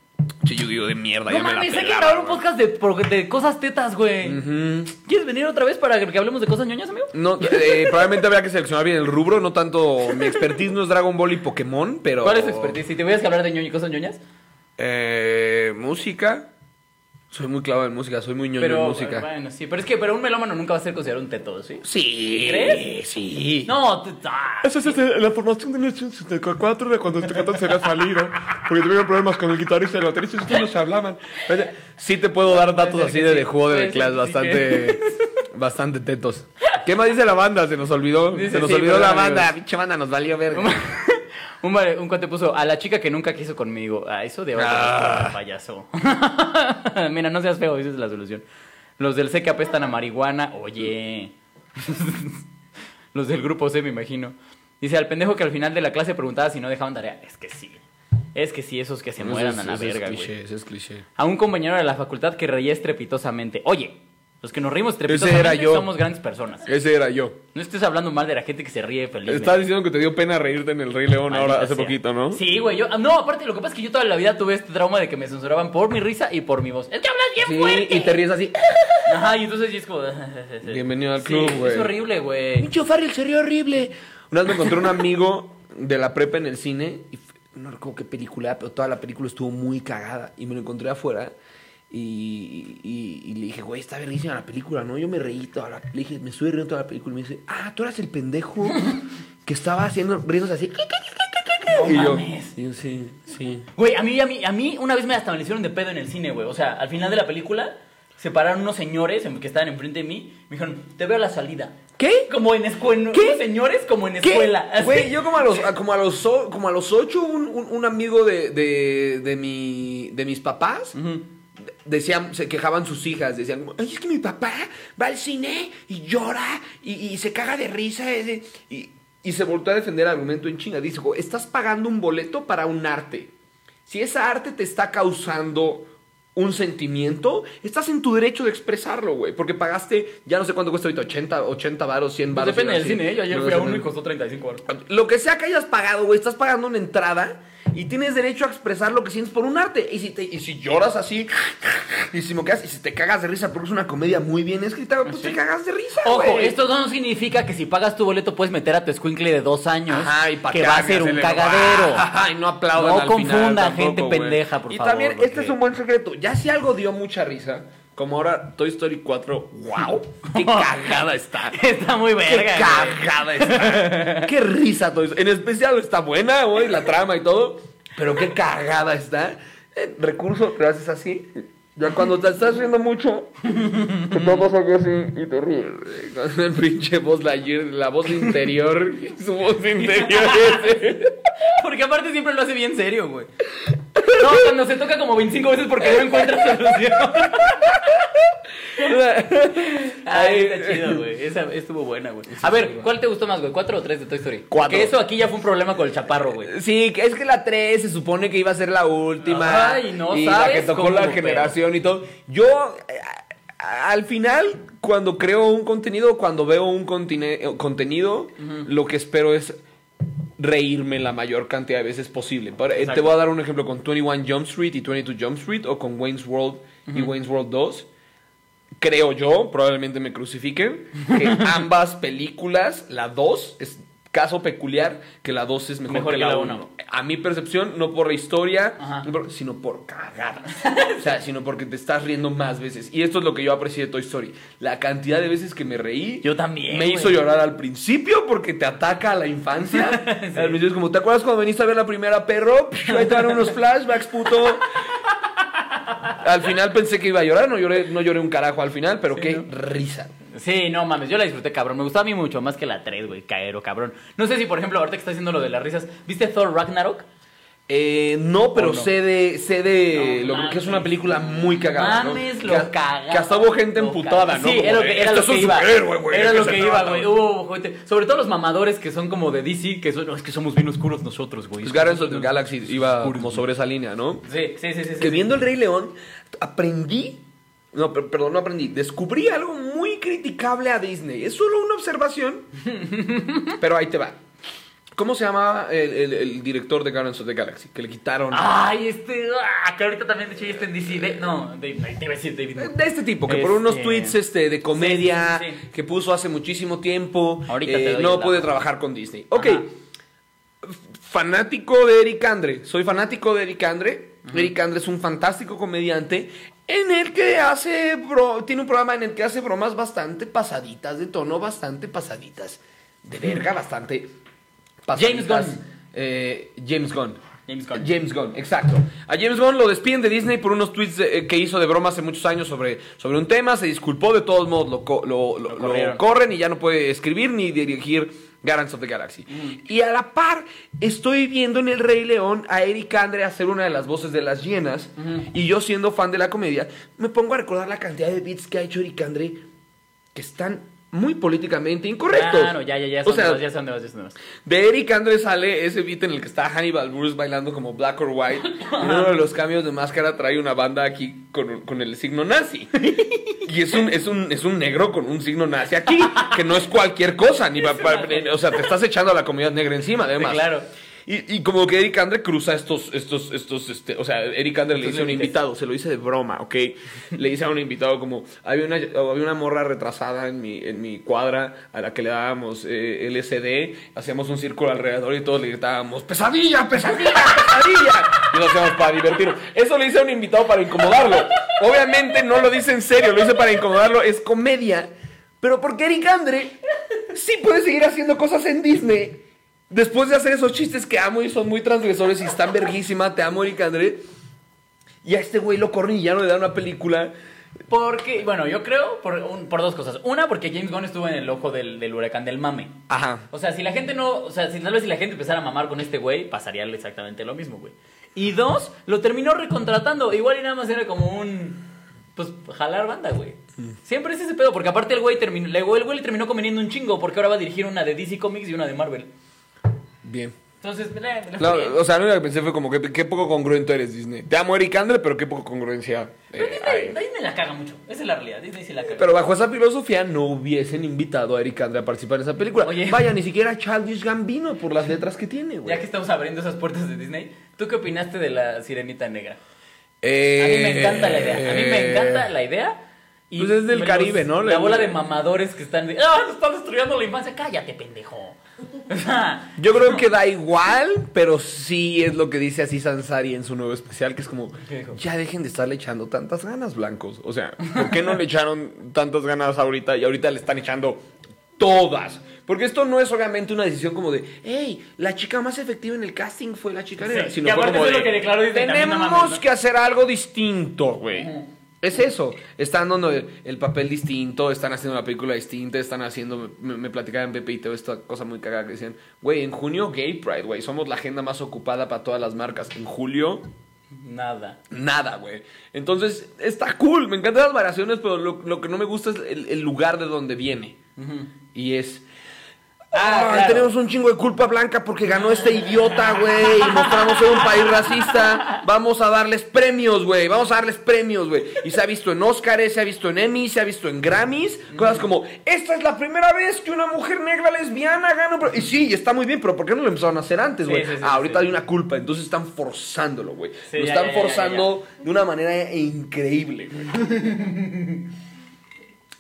Che, Yu-Gi-Oh de mierda, No ya me la mames, hay que grabar un podcast de, cosas tetas, güey. ¿Quieres venir otra vez para que hablemos de cosas ñoñas, amigo? No, eh, probablemente habría que seleccionar bien el rubro, no tanto mi expertise no es Dragon Ball y Pokémon, pero ¿Cuál es tu expertise? Si te hubieras que hablar de ñoño y cosas ñoñas. Eh, música. Soy muy clavado en música, soy muy ñoño Pero, en música. bueno, sí. Pero es que pero un melómano nunca va a ser considerado un teto, ¿sí? Sí, ¿Crees? sí. No, te- ah. Esa es este, la formación de 1964 de cuando este cantante se había salido. Porque tuvieron problemas con el guitarrista y el baterista y estos no se hablaban. Sí te puedo dar datos así de, juego de clase, bastante, bastante tetos. ¿Qué más dice la banda? Se nos olvidó. Dice, se nos sí, olvidó la banda. Pinche banda nos valió verga. Un, vale- un cuate puso a la chica que nunca quiso conmigo. Ah, eso de ahora, Ah. payaso. Mira, no seas feo, esa es la solución. Los del C que apestan a marihuana, oye. Los del grupo C, me imagino. Dice al pendejo que al final de la clase preguntaba si no dejaban tarea. Es que sí. Es que sí, esos que se mueran a la Ese es verga, cliché, es cliché. A un compañero de la facultad que reía estrepitosamente. Oye, los que nos reímos yo. somos grandes personas. Ese era yo. No estés hablando mal de la gente que se ríe felizmente. Estás diciendo que te dio pena reírte en el Rey León ahora hace sea. poquito, ¿no? Sí, güey. Yo, no, aparte, lo que pasa es que yo toda la vida tuve este trauma de que me censuraban por mi risa y por mi voz. Es que hablas bien Sí, fuerte. y te ríes así. Ajá, y entonces sí es como. Bienvenido al Sí, club, güey. Es horrible, güey. Pinche Farrell se rió horrible. Una vez me encontré un amigo de la prepa en el cine. Y no recuerdo qué película, pero toda la película estuvo muy cagada. Y me lo encontré afuera. Y, y- y le dije, güey, está verguísima la película, ¿no? Yo me reí toda la Le dije, me estoy riendo toda la película. Y me dice, ah, tú eras el pendejo que estaba haciendo risas así. No y yo, sí, sí. Güey, a mí, a mí, a mí una vez me hasta me hicieron de pedo en el cine, güey. O sea, al final de la película se pararon unos señores que estaban enfrente de mí. Me dijeron, te veo a la salida. ¿Qué? Como en escuela. ¿Qué? Señores como en ¿Qué? escuela. Güey, yo como a los, como a los, como a los ocho, un, un- un amigo de, de, de, mi, de mis papás Ujú. Decían, se quejaban sus hijas, decían, ay, es que mi papá va al cine y llora y, y se caga de risa. de-". Y, y se volvió a defender el argumento en China. Dijo, estás pagando un boleto para un arte. Si esa arte te está causando un sentimiento, estás en tu derecho de expresarlo, güey. Porque pagaste, ya no sé cuánto cuesta ahorita, 80, 80 varos, 100 Pues varos. depende del cine, ¿eh? Yo ayer No, fui a no, uno no. y costó 35 euros. Lo que sea que hayas pagado, güey, estás pagando una entrada y tienes derecho a expresar lo que sientes por un arte. Y si, te, y si lloras así, y si moqueas, y si te cagas de risa porque es una comedia muy bien escrita, pues te cagas de risa, Ojo, esto no significa que si pagas tu boleto puedes meter a tu escuincle de dos años Ajá, y que va a ser un cagadero. Ajá, y no aplaudan No al final tampoco, gente pendeja, por y favor, también, porque- este es un buen secreto. Ya si algo dio mucha risa, como ahora Toy Story 4, wow, qué cagada está. Está muy Qué verga. güey. cagada está. Qué risa Toy Story. En especial está buena, güey, la trama y todo. Pero qué cagada está. Recurso, te haces así. Ya cuando te estás riendo mucho, te tomas algo así y te ríes. Con el pinche voz Lightyear, la voz interior, su voz interior. Porque aparte siempre lo hace bien serio, güey. No, cuando se toca como 25 veces porque no encuentra solución. Ay, está chido, güey. Esa estuvo buena, güey. A ver, ¿cuál te gustó más, güey? ¿Cuatro o tres de Toy Story? Cuatro. Que eso aquí ya fue un problema con el chaparro, güey. Sí, es que la 3 se supone que iba a ser la última. Ay, no y la sabes que tocó la pero- generación y todo. Yo, al final, cuando creo un contenido, cuando veo un eh, contenido, lo que espero es reírme la mayor cantidad de veces posible. Pero, eh, te voy a dar un ejemplo con 21 Jump Street y 22 Jump Street o con Wayne's World y Wayne's World 2 creo yo, probablemente me crucifiquen, que ambas películas, la 2 es caso peculiar, que la 2 es mejor, Mejor que que la la 1. uno. A mi percepción, no por la historia, Ajá. no por- sino por cagadas. o sea, sino porque te estás riendo más veces. Y esto es lo que yo aprecié de Toy Story. La cantidad de veces que me reí. Yo también, Me hizo llorar al principio porque te ataca a la infancia. Al principio es como, ¿te acuerdas cuando veniste a ver la primera perro? Ahí te dan unos flashbacks, puto. Al final pensé que iba a llorar, no lloré, no lloré un carajo al final, pero qué risa. Sí, no mames, yo la disfruté, cabrón. Me gustó a mí mucho más que la 3, güey, caero, cabrón. No sé si, por ejemplo, ahorita que está haciendo lo de las risas, ¿viste Thor Ragnarok? Eh, no, pero ¿O no? sé de, sé de No lo que es una película muy cagada. ¿no? Mames, que, lo cagada. que hasta hubo gente emputada. ¿no? Sí, Como era lo que, era "Esto lo es que iba. güey, Era ¿de lo que iba, güey. Hubo sobre todo los mamadores que son como de DC, que son, no, es que somos bien oscuros nosotros, güey. Pues Guardians of the Galaxy iba Oscuros, como sobre esa línea, ¿no? Sí, sí, sí, sí. sí. que viendo El Rey León aprendí, no, per- perdón, no aprendí, descubrí algo muy criticable a Disney. Es solo una observación, pero ahí te va. ¿Cómo se llama el, el- el director de Guardians of the Galaxy? Que le quitaron... Ay, este. Ah, que ahorita también, de hecho, ya está en DC. de- no, Dave, te iba a decir David. De este tipo, que por unos Este- tweets este, de comedia Sí, sí, sí. que puso hace muchísimo tiempo, Ahorita eh, te doy no puede trabajar con Disney. Ok, Ajá. fanático de Eric Andre. Soy fanático de Eric Andre. Eric Andre es un fantástico comediante en el que hace, bro- tiene un programa en el que hace bromas bastante pasaditas de tono, bastante pasaditas de verga, bastante. James Gunn. Eh, James Gunn. James Gunn. James Gunn, exacto. A James Gunn lo despiden de Disney por unos tweets de- eh, que hizo de broma hace muchos años sobre, sobre un tema. Se disculpó, de todos modos lo, lo- lo- Lo lo corrieron. corren y ya no puede escribir ni dirigir Guardians of the Galaxy. Y a la par, estoy viendo en El Rey León a Eric Andre hacer una de las voces de las hienas. Y yo, siendo fan de la comedia, me pongo a recordar la cantidad de beats que ha hecho Eric Andre que están muy políticamente incorrectos. Claro, ya, ya, ya. O Son sea, dos, ya son ya de Eric Andre sale ese beat en el que está Hannibal Buress bailando como Black or White. Uno de los cambios de máscara trae una banda aquí con, con el signo nazi. Y es un, es, un, es un negro con un signo nazi aquí, que no es cualquier cosa. Ni pa- pa- o sea, te estás echando a la comunidad negra encima, además. Sí, claro. Y, y como que Eric Andre cruza estos, estos, estos, este, o sea, Eric Andre le dice a un invitado, se lo dice de broma, ¿ok? Le dice a un invitado como, había una, había una morra retrasada en mi, en mi cuadra a la que le dábamos eh, LSD, hacíamos un círculo alrededor y todos le gritábamos, pesadilla, pesadilla, pesadilla. Y lo hacíamos para divertirnos. Eso le dice a un invitado para incomodarlo. Obviamente no lo dice en serio, lo dice para incomodarlo, es comedia. Pero porque Eric Andre sí puede seguir haciendo cosas en Disney. Después de hacer esos chistes que amo y son muy transgresores y están verguísima, te amo, Eric Andre. Y a este güey lo corren y ya no le dan una película. Porque, bueno, yo creo por, un- por dos cosas. Una, porque James Gunn estuvo en el ojo del, del huracán del mame. Ajá. O sea, si la gente no. O sea, si tal vez si la gente empezara a mamar con este güey, pasaría exactamente lo mismo, güey. Y dos, lo terminó recontratando. Igual y nada más era como un. Pues jalar banda, güey. Siempre es ese pedo, porque aparte el güey terminó. El güey el güey le terminó conveniendo un chingo, porque ahora va a dirigir una de DC Comics y una de Marvel. Bien. Entonces, le fue No, o sea, lo único que pensé fue como que qué poco congruente eres, Disney. Te amo, Eric Andre, pero qué poco congruencia. Pero eh, Disney, hay. Disney la caga mucho. Esa es la realidad. Disney sí la caga. Pero bajo esa filosofía no hubiesen invitado a Eric Andre a participar en esa película. Oye. Vaya, ni siquiera Childish Gambino por las letras que tiene, güey. Ya que estamos abriendo esas puertas de Disney, ¿tú qué opinaste de la sirenita negra? A Eh, mí me encanta la idea. A mí me encanta la idea. Y Pues es del los- Caribe, ¿no? La bola de mamadores que están. ¡Ah! Nos están destruyendo la infancia. Cállate, pendejo. Yo creo que da igual, pero sí es lo que dice así Sansari en su nuevo especial, que es como, ya dejen de estarle echando tantas ganas, blancos. O sea, ¿por qué no le echaron tantas ganas ahorita y ahorita le están echando todas? Porque esto no es obviamente una decisión como de, hey, la chica más efectiva en el casting fue la chica negra, Sí, sino que fue aparte como eso es de, lo que declaró Disney también, no tenemos mames, ¿no? que hacer algo distinto, güey. Es eso, están dando el, el papel distinto, están haciendo la película distinta, están haciendo, me, me platicaban en Pepe y Teo esta cosa muy cagada que decían, güey, en junio Gay Pride, güey, somos la agenda más ocupada para todas las marcas. En julio, nada. nada, güey. Entonces, está cool, me encantan las variaciones, pero lo, lo que no me gusta es el, el lugar de donde viene. Y es... Ah, "Ay, claro. Tenemos un chingo de culpa blanca porque ganó este idiota, güey. Y mostramos ser un país racista. Vamos a darles premios, güey. Vamos a darles premios, güey. Y se ha visto en Oscars, se ha visto en Emmy, se ha visto en Grammys. Cosas como, esta es la primera vez que una mujer negra lesbiana gana. un pre-". Y sí, está muy bien, pero ¿por qué no lo empezaron a hacer antes, güey? sí, sí, ah, ahorita sí. hay una culpa, entonces están forzándolo, güey. Sí, lo están ya, ya, ya, forzando de una manera increíble, güey.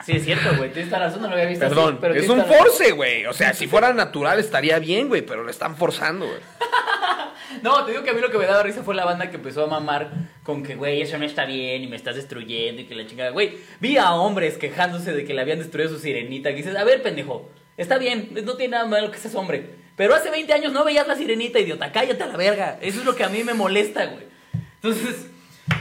Sí, es cierto, güey. Tienes razón, no lo había visto. Perdón, así, pero es un force, güey. O sea, si fuera natural estaría bien, güey, pero lo están forzando, güey. No, te digo que a mí lo que me daba risa fue la banda que empezó a mamar con que, güey, eso no está bien y me estás destruyendo y que la chingada. Güey, vi a hombres quejándose de que le habían destruido su sirenita. Que dices, a ver, pendejo, está bien, no tiene nada malo que seas hombre. Pero hace 20 años no veías la sirenita, idiota. Cállate a la verga. Eso es lo que a mí me molesta, güey. Entonces,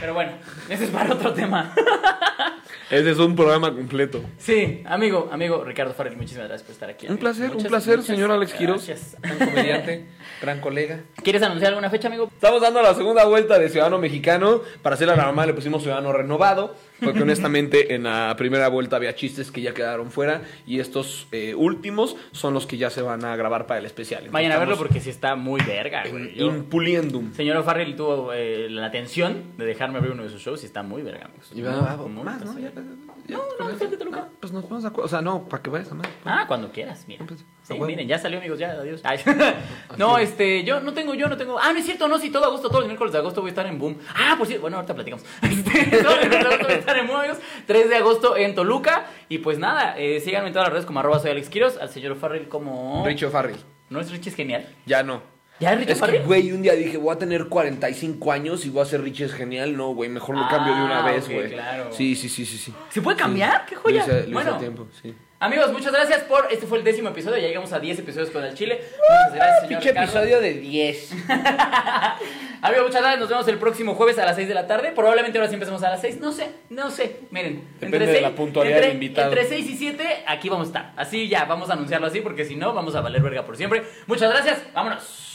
pero bueno, ese es para otro tema. Ese es un programa completo. Sí, amigo, amigo Ricardo Farrell, muchísimas gracias por estar aquí. Un amigo. placer, un placer, muchas señor Alex Quiroz. gracias. Gran comediante, gran colega. ¿Quieres anunciar alguna fecha, amigo? Estamos dando la segunda vuelta de Ciudadano Mexicano. Para hacer la normal le pusimos Ciudadano Renovado. Porque honestamente en la primera vuelta había chistes que ya quedaron fuera. Y estos eh, últimos son los que ya se van a grabar para el especial. Entonces, Vayan a verlo porque sí está muy verga, güey. Impuliendum. Señor O'Farrell tuvo eh, la atención de dejarme abrir uno de sus shows y está muy verga, amigos. Y Muy, va- muy más, ¿no? verga. Ya, ya, No, no, ya, siéntate, Luca. Pues nos de acuerdo. O sea, no, para que vayas a más. Ah, cuando quieras, mira. Pues, Sí, miren, ya salió, amigos, ya, adiós. Ay. No, este, yo no tengo, yo no tengo. Ah, no es cierto, no, sí, todo agosto, todos los miércoles de agosto voy a estar en Boom. Ah, por cierto, bueno, ahorita platicamos. Este, todos los miércoles de agosto voy a estar en Boom, amigos. 3 de agosto en Toluca. Y pues nada, eh, síganme en todas las redes como arroba soy Alex Quiroz, al señor Farrell como. Richo Farrell. ¿No es Richie es genial? Ya no. ¿Ya es Richie Es que, Farrell? güey, un día dije, voy a tener 45 años y voy a ser Rich es genial. No, güey, mejor lo Ah, cierto de una vez, ok, güey. claro. Sí, sí, sí, sí, sí. ¿Se puede cambiar? ¡Qué joya! Lo hice, lo hice bueno, a tiempo, sí. Amigos, muchas gracias por. Este fue el décimo episodio. Ya llegamos a 10 episodios con el Chile. Muchas gracias, señor. Pinche Ricardo. episodio de 10. Amigos, muchas gracias. Nos vemos el próximo jueves a las 6 de la tarde. Probablemente ahora sí empecemos a las 6. No sé, no sé. Miren, Depende de la puntualidad entre, del invitado. Entre 6 y 7, aquí vamos a estar. Así ya, vamos a anunciarlo así porque si no, vamos a valer verga por siempre. Muchas gracias. Vámonos.